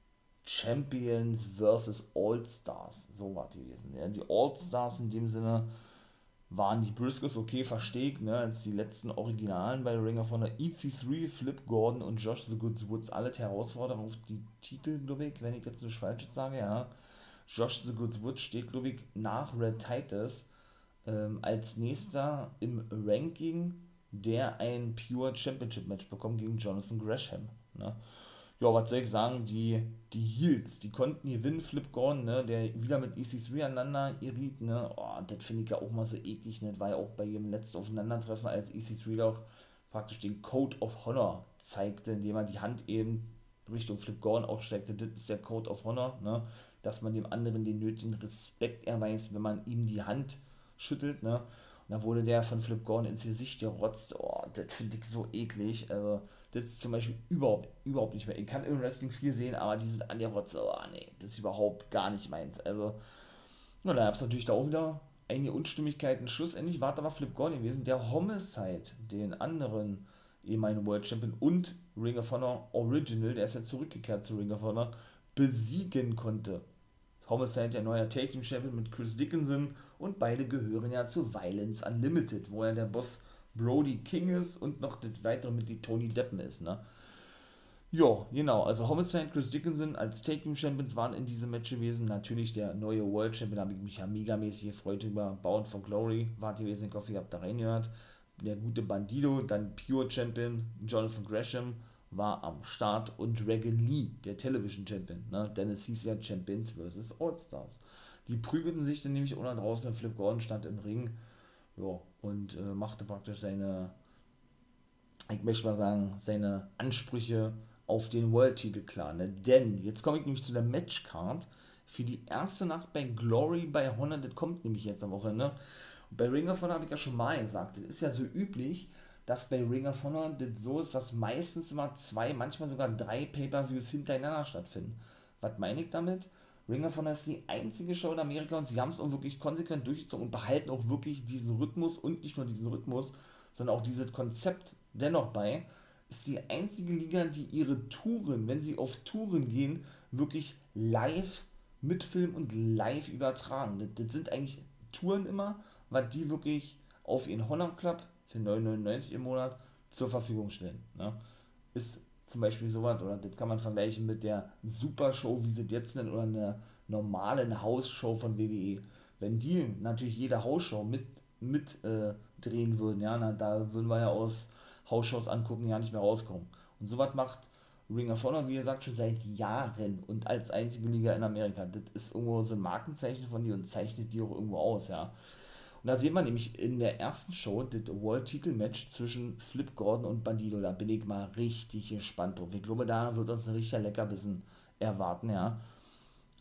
Champions versus All-Stars, so war es gewesen. Ja. Die All-Stars in dem Sinne, waren die Briscoes okay versteckt, ne, als die letzten Originalen bei Ring of Honor EC3, Flip Gordon und Josh the Good Woods alle Herausforderer auf die Titel, glaube ich, wenn ich jetzt nicht falsch sage, ja. Josh the Good Woods steht, glaube ich, nach Red Titus, äh, ähm, als nächster im Ranking, der ein Pure Championship Match bekommt gegen Jonathan Gresham. Ne? Ja, was soll ich sagen, die, die Heels, die konnten gewinnen, Flip Gordon, ne, der wieder mit EC3 aneinander geriet, ne, oh, das finde ich ja auch mal so eklig, ne, das war ja auch bei ihrem letzten Aufeinandertreffen, als EC3 auch praktisch den Code of Honor zeigte, indem er die Hand eben Richtung Flip Gordon ausstreckte, das ist der Code of Honor, ne, dass man dem anderen den nötigen Respekt erweist, wenn man ihm die Hand schüttelt, ne, und da wurde der von Flip Gordon ins Gesicht gerotzt, oh, das finde ich so eklig, also, das ist zum Beispiel überhaupt, überhaupt nicht mehr, ich kann im Wrestling viel sehen, aber dieses an der Rotze, oh, nee, das ist überhaupt gar nicht meins, also, na, da gab es natürlich da auch wieder einige Unstimmigkeiten. Schlussendlich war aber Flip Gordon gewesen, der Homicide, den anderen ehemaligen World Champion und Ring of Honor Original, der ist ja zurückgekehrt zu Ring of Honor, besiegen konnte. Homicide, der neue Take Team Champion mit Chris Dickinson und beide gehören ja zu Violence Unlimited, wo er der Boss Brody King ist und noch das weitere Mitglied Tony Deppen ist, ne? Ja, genau. Also Homicide, Chris Dickinson als Taking Champions waren in diesem Match gewesen. Natürlich der neue World Champion, da habe ich mich ja megamäßig gefreut über Bound for Glory. War gewesen, ich hoffe, ihr habt da reingehört. Der gute Bandido, dann Pure Champion, Jonathan Gresham war am Start und Dragon Lee, der Television Champion. Ne? Denn es hieß ja Champions vs. All-Stars. Die prügelten sich dann nämlich unter draußen. Flip Gordon stand im Ring ja, und äh, machte praktisch seine, ich möchte mal sagen, seine Ansprüche auf den World-Titel klar. Ne? Denn, jetzt komme ich nämlich zu der Matchcard für die erste Nacht bei Glory bei Honor, das kommt nämlich jetzt am Wochenende. Und bei Ring of Honor habe ich ja schon mal gesagt, das ist ja so üblich, dass bei Ring of Honor das so ist, dass meistens immer zwei, manchmal sogar drei Pay-Per-Views hintereinander stattfinden. Was meine ich damit? Ring of Honor ist die einzige Show in Amerika und sie haben es auch wirklich konsequent durchgezogen und behalten auch wirklich diesen Rhythmus und nicht nur diesen Rhythmus, sondern auch dieses Konzept dennoch bei ist die einzige Liga, die ihre Touren, wenn sie auf Touren gehen, wirklich live mitfilmen und live übertragen. Das, das sind eigentlich Touren immer, weil die wirklich auf ihren Honor Club für 9,99 im Monat zur Verfügung stellen. Ne? Ist zum Beispiel sowas, oder das kann man vergleichen mit der Super Show, wie sie jetzt nennen, oder einer normalen Hausshow von WWE. Wenn die natürlich jede Hausshow mit, mit äh, drehen würden, ja, na, da würden wir ja aus Hausshows angucken, ja nicht mehr rauskommen. Und sowas macht Ring of Honor, wie gesagt, schon seit Jahren und als einzige Liga in Amerika. Das ist irgendwo so ein Markenzeichen von dir und zeichnet die auch irgendwo aus, ja. Und da sieht man nämlich in der ersten Show das World-Titel-Match zwischen Flip Gordon und Bandido. Da bin ich mal richtig gespannt drauf. Ich glaube, da wird uns ein richtiger Leckerbissen erwarten, ja.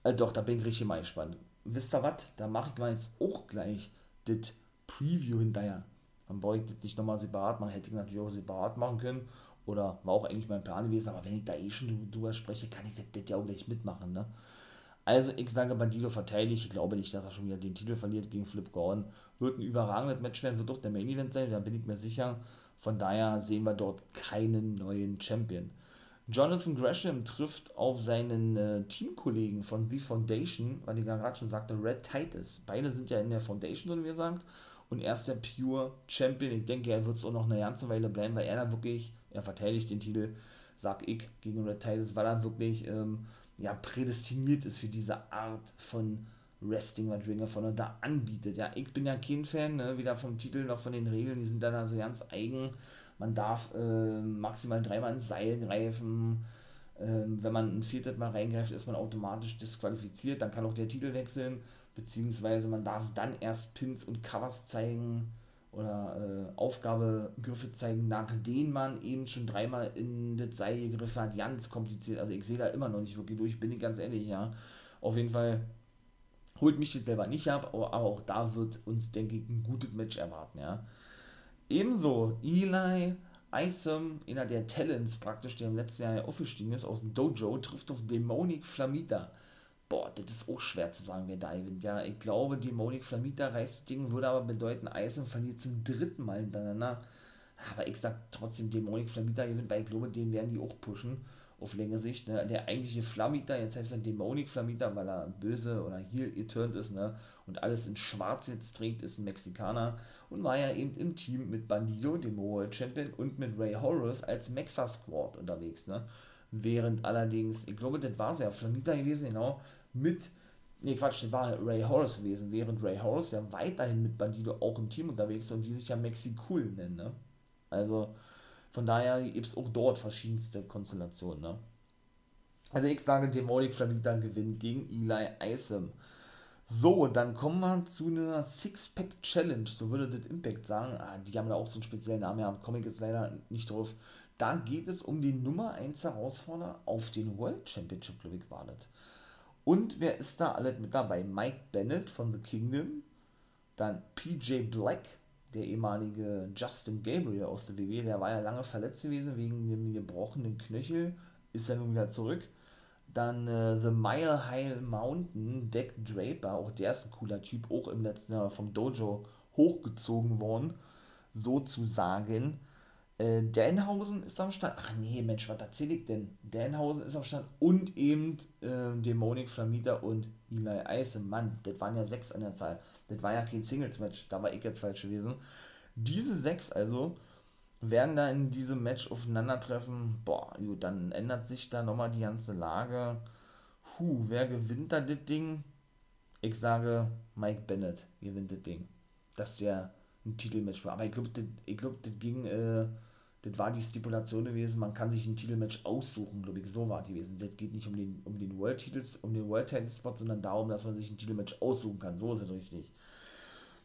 Äh, doch, da bin ich richtig mal gespannt. Wisst ihr was? Da mache ich mal jetzt auch gleich das Preview hinterher dann brauche ich das nicht nochmal separat machen. Hätte ich natürlich auch separat machen können. Oder war auch eigentlich mein Plan gewesen, aber wenn ich da eh schon drüber spreche, kann ich das, das ja auch gleich mitmachen. Ne? Also ich sage Bandido verteidigt. Ich glaube nicht, dass er schon wieder den Titel verliert gegen Flip Gordon. Wird ein überragendes Match werden, wird doch der Main Event sein, da bin ich mir sicher. Von daher sehen wir dort keinen neuen Champion. Jonathan Gresham trifft auf seinen äh, Teamkollegen von The Foundation, weil ich gerade schon sagte, Red Titus. Beide sind ja in der Foundation drin, wie gesagt und er ist der Pure Champion. Ich denke, er wird es auch noch eine ganze Weile bleiben, weil er da wirklich, er verteidigt den Titel, sag ich, gegen Red Titus, weil er wirklich ähm, ja, prädestiniert ist für diese Art von Wrestling, was Ring of Honor da anbietet. Ja, ich bin ja kein Fan, ne, weder vom Titel noch von den Regeln, die sind dann also ganz eigen. Man darf äh, maximal dreimal ins Seil greifen. Ähm, wenn man ein viertes Mal reingreift, ist man automatisch disqualifiziert. Dann kann auch der Titel wechseln beziehungsweise man darf dann erst Pins und Covers zeigen oder äh, Aufgabegriffe zeigen, nachdem man eben schon dreimal in das Seil gegriffen hat. Ganz kompliziert. Also ich sehe da immer noch nicht wirklich durch, bin ich ganz ehrlich, ja. Auf jeden Fall holt mich jetzt selber nicht ab, aber, aber auch da wird uns, denke ich, ein gutes Match erwarten, ja. Ebenso Eli Isom, einer der Talents praktisch, der im letzten Jahr aufgestiegen ist aus dem Dojo, trifft auf Demonic Flamita boah, das ist auch schwer zu sagen, wer da gewinnt. Ja, ich glaube, die Monik Flamita reißt das Ding, würde aber bedeuten, Eisen verliert zum dritten Mal hintereinander. Aber ich sag trotzdem, Dämonik Flamita gewinnt, weil ich glaube, den werden die auch pushen auf längere Sicht. Ne? Der eigentliche Flamita, jetzt heißt er Dämonik Flamita, weil er böse oder hier geturnt ist ne? und alles in schwarz jetzt trägt, ist ein Mexikaner und war ja eben im Team mit Bandido, dem World Champion, und mit Ray Horus als Mexa Squad unterwegs. Ne? Während allerdings, ich glaube, das war es ja, Flamita gewesen, genau, mit Nee, Quatsch, das war Ray Horace gewesen, während Ray Horace ja weiterhin mit Bandido auch im Team unterwegs ist und die sich ja Mexi Cool nennen, ne? Also, von daher gibt es auch dort verschiedenste Konstellationen, ne? Also ich sage, Demonic Flamita gewinnt gegen Eli Isom. So, dann kommen wir zu einer Six-Pack Challenge, so würde das Impact sagen. Ah, die haben da auch so einen speziellen Namen, ja, Comic ist leider nicht drauf. Da geht es um den Nummer 1 Herausforderer auf den World Championship, glaube ich, war das. Und wer ist da alles mit dabei? Mike Bennett von The Kingdom, dann PJ Black, der ehemalige Justin Gabriel aus der WWE, der war ja lange verletzt gewesen wegen dem gebrochenen Knöchel, ist ja nun wieder zurück. Dann äh, The Mile High Mountain, Deck Draper, auch der ist ein cooler Typ, auch im letzten Jahr vom Dojo hochgezogen worden, sozusagen. Äh, Danhausen ist am Start. Ach nee, Mensch, was erzähl ich denn? Danhausen ist am Start und eben äh, Demonic Flamita und Eli Eise. Mann, das waren ja sechs an der Zahl. Das war ja kein Singles-Match, da war ich jetzt falsch gewesen. Diese sechs also werden da in diesem Match aufeinandertreffen. Boah, gut, dann ändert sich da nochmal die ganze Lage. Puh, wer gewinnt da das Ding? Ich sage, Mike Bennett gewinnt das Ding. Das ist ja ein Titelmatch war. Aber ich glaube, ich glaub, das ging, äh, das war die Stipulation gewesen, man kann sich ein Titelmatch aussuchen, glaube ich, so war die gewesen. Das geht nicht um den, um den World Titles, um den World Title Spot, sondern darum, dass man sich ein Titelmatch aussuchen kann. So ist es richtig.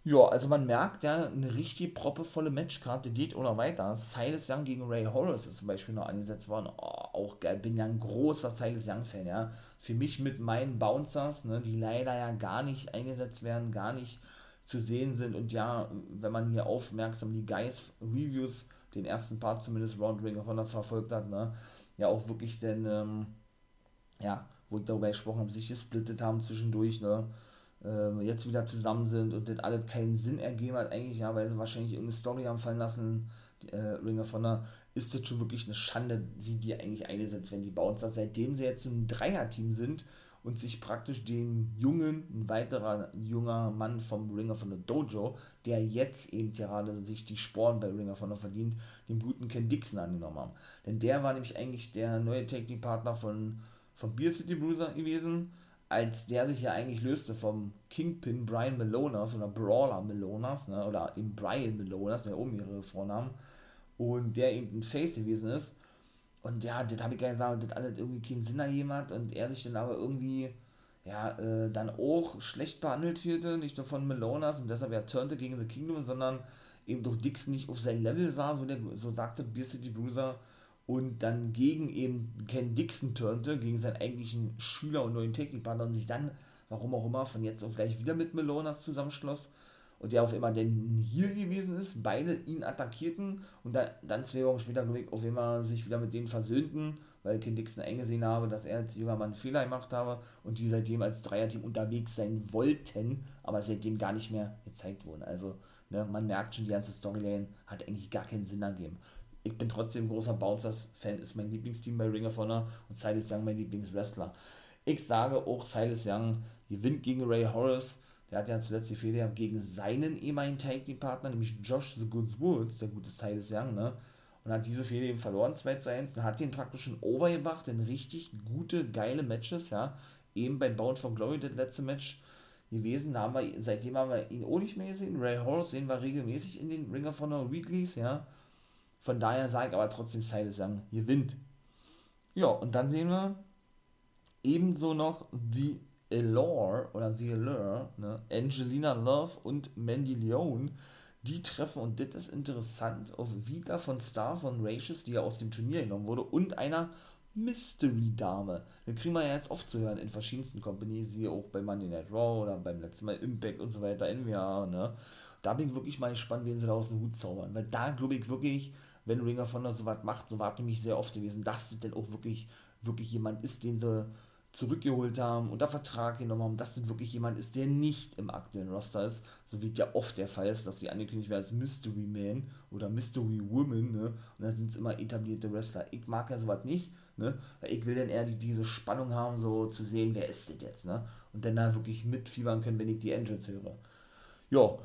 Ja, also man merkt ja, eine richtig proppevolle Matchkarte geht oder weiter. Silas Young gegen Ray Horace ist zum Beispiel noch angesetzt worden. Oh, auch geil, bin ja ein großer Silas Young-Fan, ja. Für mich mit meinen Bouncers, ne, die leider ja gar nicht eingesetzt werden, gar nicht zu sehen sind. Und ja, wenn man hier aufmerksam die Guys Reviews, den ersten Part zumindest Round Ring of Honor verfolgt hat, ne, ja auch wirklich denn, ähm, ja, wo ich darüber gesprochen habe, sich gesplittet haben zwischendurch, ne, äh, jetzt wieder zusammen sind und das alles keinen Sinn ergeben hat, eigentlich, ja, weil sie wahrscheinlich irgendeine Story haben fallen lassen, äh, Ring of Honor, ist das schon wirklich eine Schande, wie die eigentlich eingesetzt werden, die Bouncer, seitdem sie jetzt ein Dreier-Team sind und sich praktisch den jungen, ein weiterer junger Mann vom Ringer von der Dojo, der jetzt eben gerade sich die Sporen bei Ringer von der verdient, dem guten Ken Dixon angenommen haben. Denn der war nämlich eigentlich der neue Technikpartner von, von Beer City Bruiser gewesen, als der sich ja eigentlich löste vom Kingpin Brian Melonas oder Brawler Melonas, ne, oder eben Brian Melonas, der oben ihre Vornamen, und der eben ein Face gewesen ist und ja, das habe ich ja gesagt, das alles irgendwie keinen Sinn ergeben hat und er sich dann aber irgendwie, ja, äh, dann auch schlecht behandelt fühlte, nicht nur von Melonas und deshalb er turnte gegen The Kingdom, sondern eben durch Dixon nicht auf sein Level sah, so, der, so sagte Beer City Bruiser und dann gegen eben Ken Dixon turnte, gegen seinen eigentlichen Schüler und neuen Technikpartner und sich dann, warum auch immer, von jetzt auf gleich wieder mit Melonas zusammenschloss und der auf immer denn hier gewesen ist, beide ihn attackierten und dann, dann zwei Wochen später, glaube ich, auf immer sich wieder mit denen versöhnten, weil Ken Dixon eingesehen habe, dass er als junger Mann Fehler gemacht habe und die seitdem als Dreierteam unterwegs sein wollten, aber seitdem gar nicht mehr gezeigt wurden. Also ne, man merkt schon, die ganze Storyline hat eigentlich gar keinen Sinn ergeben. Ich bin trotzdem großer Bouncers-Fan, ist mein Lieblingsteam bei Ring of Honor und Silas Young mein Lieblingswrestler. Ich sage auch, Silas Young gewinnt gegen Ray Horace der hat ja zuletzt die Fehler gegen seinen ehemaligen Tag Team Partner, nämlich Josh The Goods Woods, der gute Silas Young, ne? Und hat diese Fehler eben verloren, 2 zu 1. Und hat den praktisch schon overgebracht in richtig gute, geile Matches, ja. Eben bei Bound for Glory, das letzte Match gewesen. Da haben wir, seitdem haben wir ihn auch nicht mehr gesehen. Ray Horace sehen wir regelmäßig in den Ring of Honor Weeklies, ja. Von daher sage ich aber trotzdem Silas Young gewinnt. Ja, und dann sehen wir ebenso noch die Allure oder The Allure, ne, Angelina Love und Mandy Leone, die treffen und das ist interessant auf Vita von Star von Racious, die ja aus dem Turnier genommen wurde, und einer Mystery-Dame. Den kriegen wir ja jetzt oft zu hören in verschiedensten Companies, wie auch bei Monday Night Raw oder beim letzten Mal Impact und so weiter, NWA, ne. Da bin ich wirklich mal gespannt, wen sie da aus dem Hut zaubern, weil da glaube ich wirklich, wenn Ringer von so was macht, so warte mich sehr oft gewesen, dass das denn auch wirklich, wirklich jemand ist, den sie zurückgeholt haben, unter Vertrag genommen haben, dass das wirklich jemand ist, der nicht im aktuellen Roster ist, so wie ja oft der Fall ist, dass die angekündigt werden als Mystery Man oder Mystery Woman, ne? Und dann sind es immer etablierte Wrestler. Ich mag ja sowas nicht, ne? Weil ich will dann eher die, diese Spannung haben, so zu sehen, wer ist das jetzt, ne? Und dann da wirklich mitfiebern können, wenn ich die Entrance höre. Ja,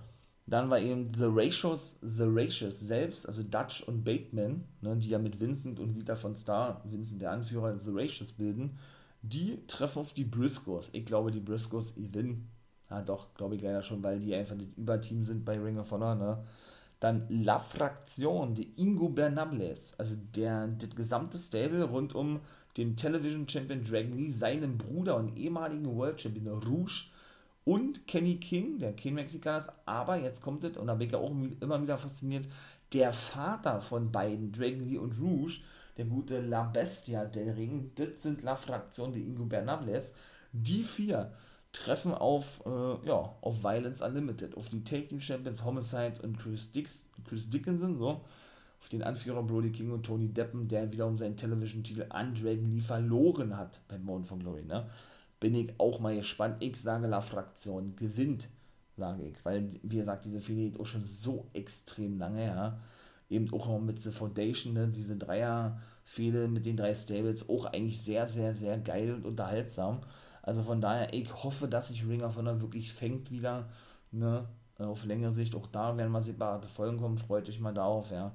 dann war eben The Ratios, The Ratios selbst, also Dutch und Bateman, ne, die ja mit Vincent und Vita von Star, Vincent der Anführer, The Ratios bilden, Die treffen auf die Briscoes. Ich glaube, die Briscoes gewinnen. Ja, doch, glaube ich leider schon, weil die einfach das Überteam sind bei Ring of Honor. Ne? Dann La Fraktion, die Ingo Bernables, also der, das gesamte Stable rund um den Television Champion Dragon Lee, seinen Bruder und ehemaligen World Champion Rouge und Kenny King, der King Mexikaner ist, aber jetzt kommt es, und da bin ich ja auch immer wieder fasziniert, der Vater von beiden, Dragon Lee und Rouge, der gute La Bestia del Ring, das sind La Fraktion de Ingo Bernables, die vier treffen auf, äh, ja, auf Violence Unlimited, auf die Team Champions Homicide und Chris, Dix, Chris Dickinson, so, auf den Anführer Brody King und Tony Deppen, der wiederum seinen Television-Titel an Dragon Lee verloren hat beim Mount von Glory, ne? Bin ich auch mal gespannt. Ich sage, La Fraktion gewinnt, sage ich, weil, wie gesagt, diese Fehde geht auch schon so extrem lange, ja. Eben auch mit The Foundation, ne? diese Dreier-Fehde mit den drei Stables, auch eigentlich sehr, sehr, sehr geil und unterhaltsam. Also von daher, ich hoffe, dass sich Ring of Honor wirklich fängt wieder, ne, auf längere Sicht. Auch da werden mal separate Folgen kommen, freut euch mal darauf, ja.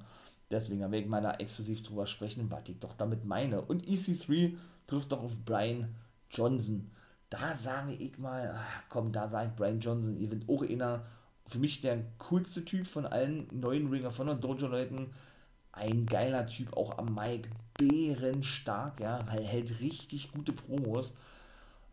Deswegen werde ich mal da exklusiv drüber sprechen, was ich doch damit meine. Und EC3 trifft doch auf Brian Johnson. Da sage ich mal, ach, komm, da sage ich Brian Johnson, ihr wird auch einer, für mich der coolste Typ von allen neuen Ring of Honor Dojo-Leuten. Ein geiler Typ, auch am Mike, bärenstark, ja, hält richtig gute Promos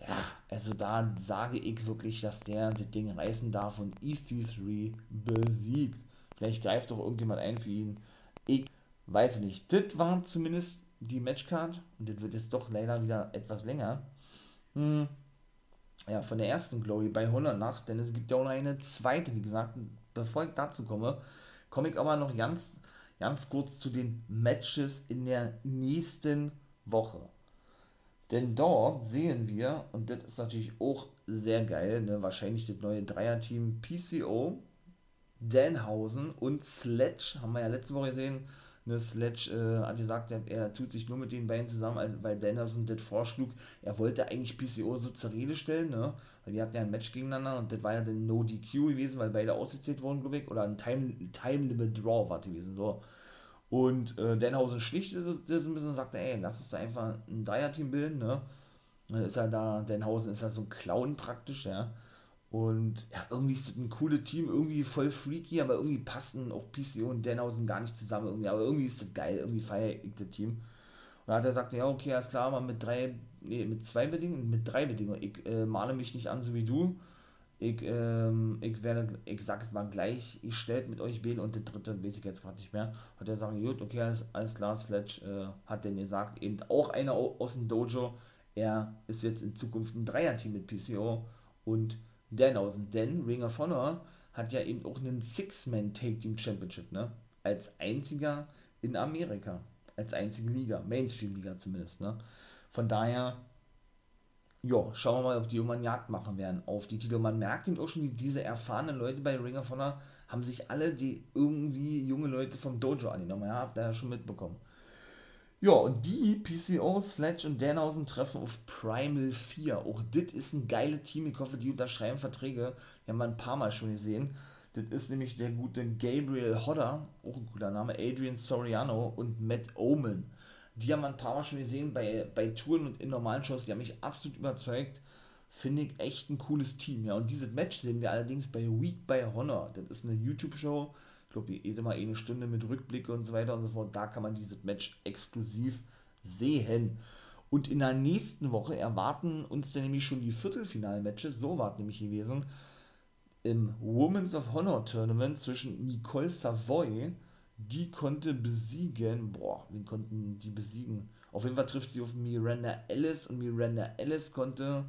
ja, also da sage ich wirklich, dass der das Ding reißen darf und EC3 besiegt. Vielleicht greift doch irgendjemand ein für ihn. Ich weiß nicht. Das war zumindest die Matchcard und das wird jetzt doch leider wieder etwas länger. Hm. Ja, von der ersten Glory bei 100 Nacht, denn es gibt ja auch noch eine zweite, wie gesagt. Bevor ich dazu komme, komme ich aber noch ganz, ganz kurz zu den Matches in der nächsten Woche. Denn dort sehen wir, und das ist natürlich auch sehr geil, ne, wahrscheinlich das neue Dreierteam PCO, Danhausen und Sledge, haben wir ja letzte Woche gesehen. Ne, Sledge äh, hat gesagt, er, er, tut sich nur mit den beiden zusammen, also, weil Danhausen das vorschlug. Er wollte eigentlich PCO so zur Rede stellen, ne? weil die hatten ja ein Match gegeneinander und das war ja dann No DQ gewesen, weil beide ausgezählt wurden, glaube ich, oder ein Time, Time Limit Draw war gewesen. So. Und äh, Denhausen schlichtet das ein bisschen und sagte, ey, lass uns da einfach ein Dreier-Team bilden, ne? dann ist er da, Denhausen ist ja so ein Clown praktisch, ja. Und ja, irgendwie ist das ein cooles Team, irgendwie voll freaky, aber irgendwie passen auch PCO und Denhausen gar nicht zusammen irgendwie. Aber irgendwie ist das geil, irgendwie feiere ich das Team. Und dann hat er gesagt, ja, okay, alles klar, aber mit drei, nee, mit zwei Bedingungen, mit drei Bedingungen. Ich äh, male mich nicht an, so wie du ich, ähm, ich werde, ich sag es mal gleich, ich stellt mit euch wählen und der dritte weiß ich jetzt gerade nicht mehr. Hat er sagen, gut, okay, alles, alles klar, Sledge äh, hat denn gesagt, eben auch einer aus dem Dojo, er ist jetzt in Zukunft ein Dreier-Team mit PCO und Danhausen, denn Ring of Honor hat ja eben auch einen Six-Man-Take-Team-Championship, ne? Als einziger in Amerika, als einzige Liga, Mainstream-Liga zumindest, ne? Von daher ja, schauen wir mal, ob die irgendwann Jagd machen werden auf die Titel. Man merkt eben auch schon, diese erfahrenen Leute bei Ring of Honor haben sich alle die irgendwie junge Leute vom Dojo angenommen. Ja, habt ihr ja schon mitbekommen. Ja, und die PCO, Sledge und Danhausen treffen auf Primal 4. Auch das ist ein geiles Team. Ich hoffe, die unterschreiben Verträge. Die haben wir ein paar Mal schon gesehen. Das ist nämlich der gute Gabriel Hodder, auch ein cooler Name, Adrian Soriano und Matt Omen. Die haben wir ein paar Mal schon gesehen bei, bei Touren und in normalen Shows. Die haben mich absolut überzeugt. Finde ich echt ein cooles Team. Ja, und dieses Match sehen wir allerdings bei Week by Honor. Das ist eine YouTube-Show. Ich glaube, jede mal eine Stunde mit Rückblicke und so weiter und so fort. Da kann man dieses Match exklusiv sehen. Und in der nächsten Woche erwarten uns dann nämlich schon die Viertelfinal-Matches. So war es nämlich gewesen. Im Women's of Honor Tournament zwischen Nicole Savoy die konnte besiegen, boah, wen konnten die besiegen? Auf jeden Fall trifft sie auf Miranda Ellis und Miranda Ellis konnte,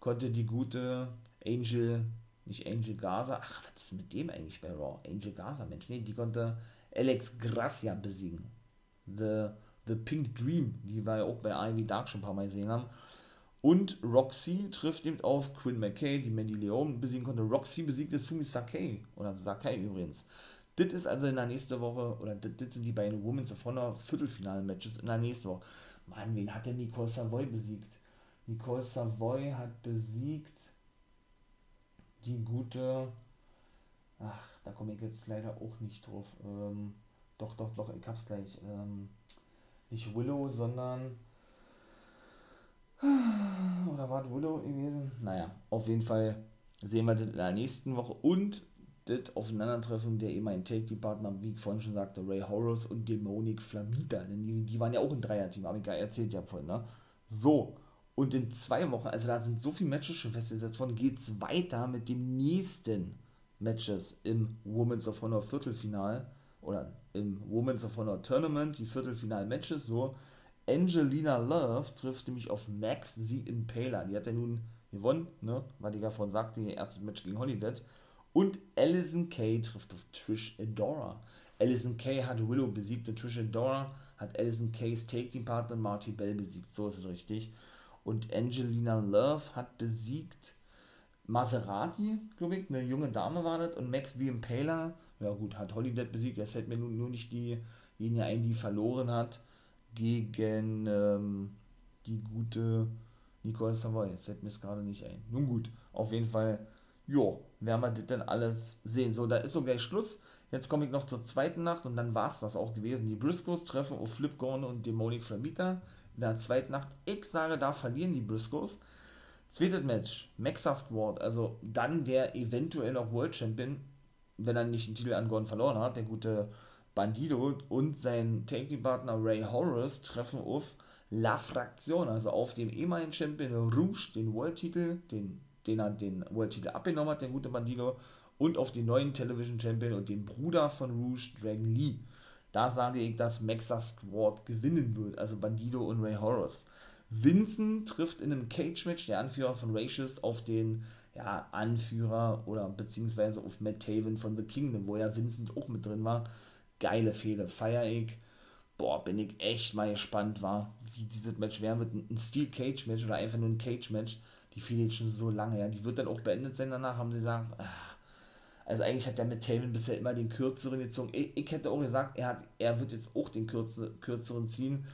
konnte die gute Angel, nicht Angel Gaza, ach, was ist mit dem eigentlich bei Raw? Angel Gaza, Mensch, nee, die konnte Alex Gracia besiegen. The, The Pink Dream, die wir ja auch bei Ivy Dark schon ein paar Mal gesehen haben. Und Roxy trifft eben auf Quinn McKay, die Mandy Leon besiegen konnte. Roxy besiegte Sumi Sakai, oder Sakai übrigens. Das ist also in der nächsten Woche, oder das, sind die beiden Women's of Honor Viertelfinalen-Matches in der nächsten Woche. Mann, wen hat denn Nicole Savoy besiegt? Nicole Savoy hat besiegt die gute. Ach, da komme ich jetzt leider auch nicht drauf. Ähm, doch, doch, doch, ich hab's gleich. Ähm, nicht Willow, sondern. Oder war es Willow gewesen? Naja, auf jeden Fall sehen wir das in der nächsten Woche und das Aufeinandertreffen der ehemaligen Take-Partner, wie ich vorhin schon sagte, Ray Horus und Demonic Flamita. Denn die, die waren ja auch ein Dreier-Team, habe ich ja erzählt ja vorhin, ne? So, und in zwei Wochen, also da sind so viele Matches schon festgesetzt worden, geht es weiter mit den nächsten Matches im Women's of Honor Viertelfinal oder im Women's of Honor Tournament, die Viertelfinal-Matches, so. Angelina Love trifft nämlich auf Max the Impaler. Die hat ja nun gewonnen, ne? Was ich ja vorhin sagte, ihr erstes Match gegen Holiday. Und Alison Kay trifft auf Trish Adora. Alison Kay hat Willow besiegt und Trish Adora hat Alison Kays Take-Team-Partner Marty Bell besiegt. So ist es richtig. Und Angelina Love hat besiegt Maserati, glaube ich, eine junge Dame war das. Und Max the Impaler, ja gut, hat Holiday besiegt. Jetzt fällt mir nur, nur nicht diejenige ein, die verloren hat gegen ähm, die gute Nicole Savoy. Fällt mir es gerade nicht ein. Nun gut, auf jeden Fall, jo, werden wir das dann alles sehen. So, da ist so gleich Schluss. Jetzt komme ich noch zur zweiten Nacht und dann war es das auch gewesen. Die Briscoes treffen auf Flip Gordon und Demonic Flamita in der zweiten Nacht. Ich sage, da verlieren die Briscoes. Zweites Match, Mexa Squad, also dann der eventuell noch World Champion, wenn er nicht den Titel an Gordon verloren hat, der gute Bandido und sein Tanking-Partner Ray Horace treffen auf La Fraktion, also auf dem ehemaligen Champion Rouge, den World-Titel, den, den er den World-Titel abgenommen hat, der gute Bandido, und auf den neuen Television Champion und den Bruder von Rouge, Dragon Lee. Da sage ich, dass Mexa Squad gewinnen wird, also Bandido und Ray Horace. Vincent trifft in einem Cage-Match, der Anführer von Ratius, auf den ja, Anführer oder beziehungsweise auf Matt Taven von The Kingdom, wo ja Vincent auch mit drin war. Geile Fehler, feier ich. Boah, bin ich echt mal gespannt war, wie dieses Match werden wird. Ein Steel Cage Match oder einfach nur ein Cage Match. Die fehlt jetzt schon so lange, ja. Die wird dann auch beendet sein danach, haben sie gesagt. Ah. Also eigentlich hat der Matt Taven bisher immer den kürzeren gezogen. Ich, ich hätte auch gesagt, er, hat, er wird jetzt auch den kürzeren ziehen.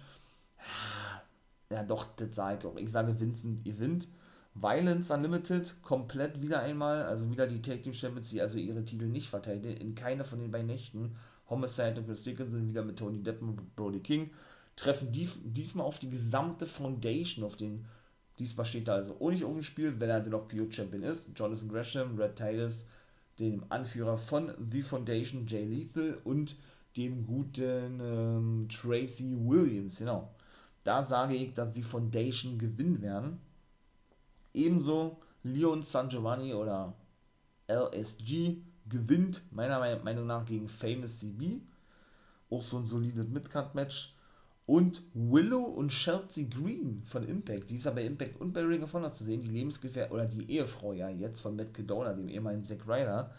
Ja, doch, das sage ich auch. Ich sage, Vincent gewinnt. Violence Unlimited komplett wieder einmal, also wieder die Tag Team Champions, die also ihre Titel nicht verteidigen, in keiner von den beiden Nächten. Homicide und Chris Dickinson wieder mit Tony Depp und Brody King, treffen die, diesmal auf die gesamte Foundation, auf den, diesmal steht da also auch nicht auf dem Spiel, wenn er denn noch PO Champion ist, Jonathan Gresham, Red Titus, dem Anführer von The Foundation, Jay Lethal und dem guten ähm, Tracy Williams, genau. Da sage ich, dass die Foundation gewinnen werden. Ebenso Leon San Giovanni oder LSG gewinnt meiner Meinung nach gegen Famous CB. Auch so ein solides Midcard-Match. Und Willow und Chelsea Green von Impact, die ist ja bei Impact und bei Ring of Honor zu sehen, die Lebensgefährtin oder die Ehefrau ja jetzt von Matt Cadona, dem ehemaligen Zack Ryder.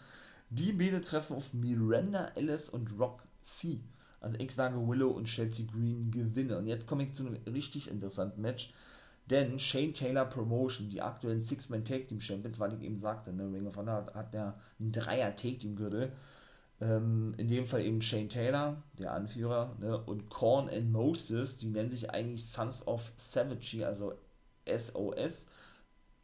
Die beide treffen auf Miranda Ellis und Rock C. Also ich sage Willow und Chelsea Green gewinnen. Und jetzt komme ich zu einem richtig interessanten Match. Denn Shane Taylor Promotion, die aktuellen Six-Man Tag Team Champions, weil ich eben sagte, ne, Ring of Honor hat, hat der einen Dreier Tag Team Gürtel. Ähm, in dem Fall eben Shane Taylor, der Anführer, ne, und Korn and Moses, die nennen sich eigentlich Sons of Savagery, also SOS.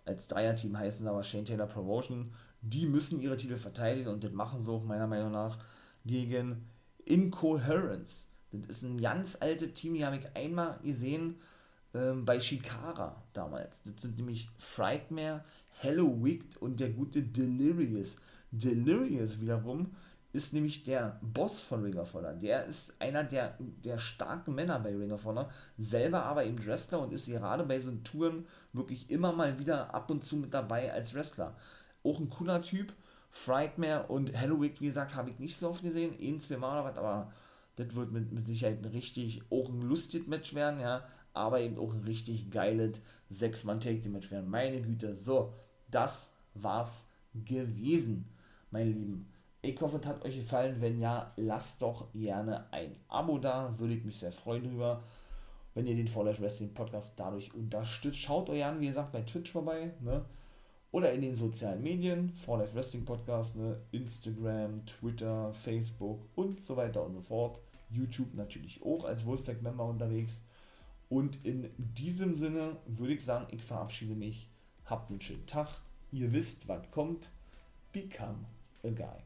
Als Dreier-Team heißen aber Shane Taylor Promotion. Die müssen ihre Titel verteidigen und das machen sie auch meiner Meinung nach gegen Incoherence. Das ist ein ganz altes Team, die habe ich einmal gesehen ähm, bei Shikara damals. Das sind nämlich Frightmare, Hello Wicked und der gute Delirious. Delirious wiederum ist nämlich der Boss von Ring of Honor. Der ist einer der, der starken Männer bei Ring of Honor, selber aber eben Wrestler und ist gerade bei so Touren wirklich immer mal wieder ab und zu mit dabei als Wrestler. Auch ein cooler Typ Frightmare und Halloween, wie gesagt, habe ich nicht so oft gesehen, ein, zwei Mal oder was, aber das wird mit, mit Sicherheit ein richtig, auch ein lustiges Match werden, ja, aber eben auch ein richtig geiles Sechs-Mann-Take-Match werden. Meine Güte, so, das war's gewesen, meine Lieben. Ich hoffe, es hat euch gefallen. Wenn ja, lasst doch gerne ein Abo da, würde ich mich sehr freuen drüber. Wenn ihr den Fall Wrestling Podcast dadurch unterstützt, schaut euch an, wie gesagt, bei Twitch vorbei, ne? oder in den sozialen Medien, For Life Wrestling Podcast, ne, Instagram, Twitter, Facebook und so weiter und so fort. YouTube natürlich auch als Wolfpack-Member unterwegs. Und in diesem Sinne würde ich sagen, ich verabschiede mich. Habt einen schönen Tag. Ihr wisst, was kommt. Become a guy.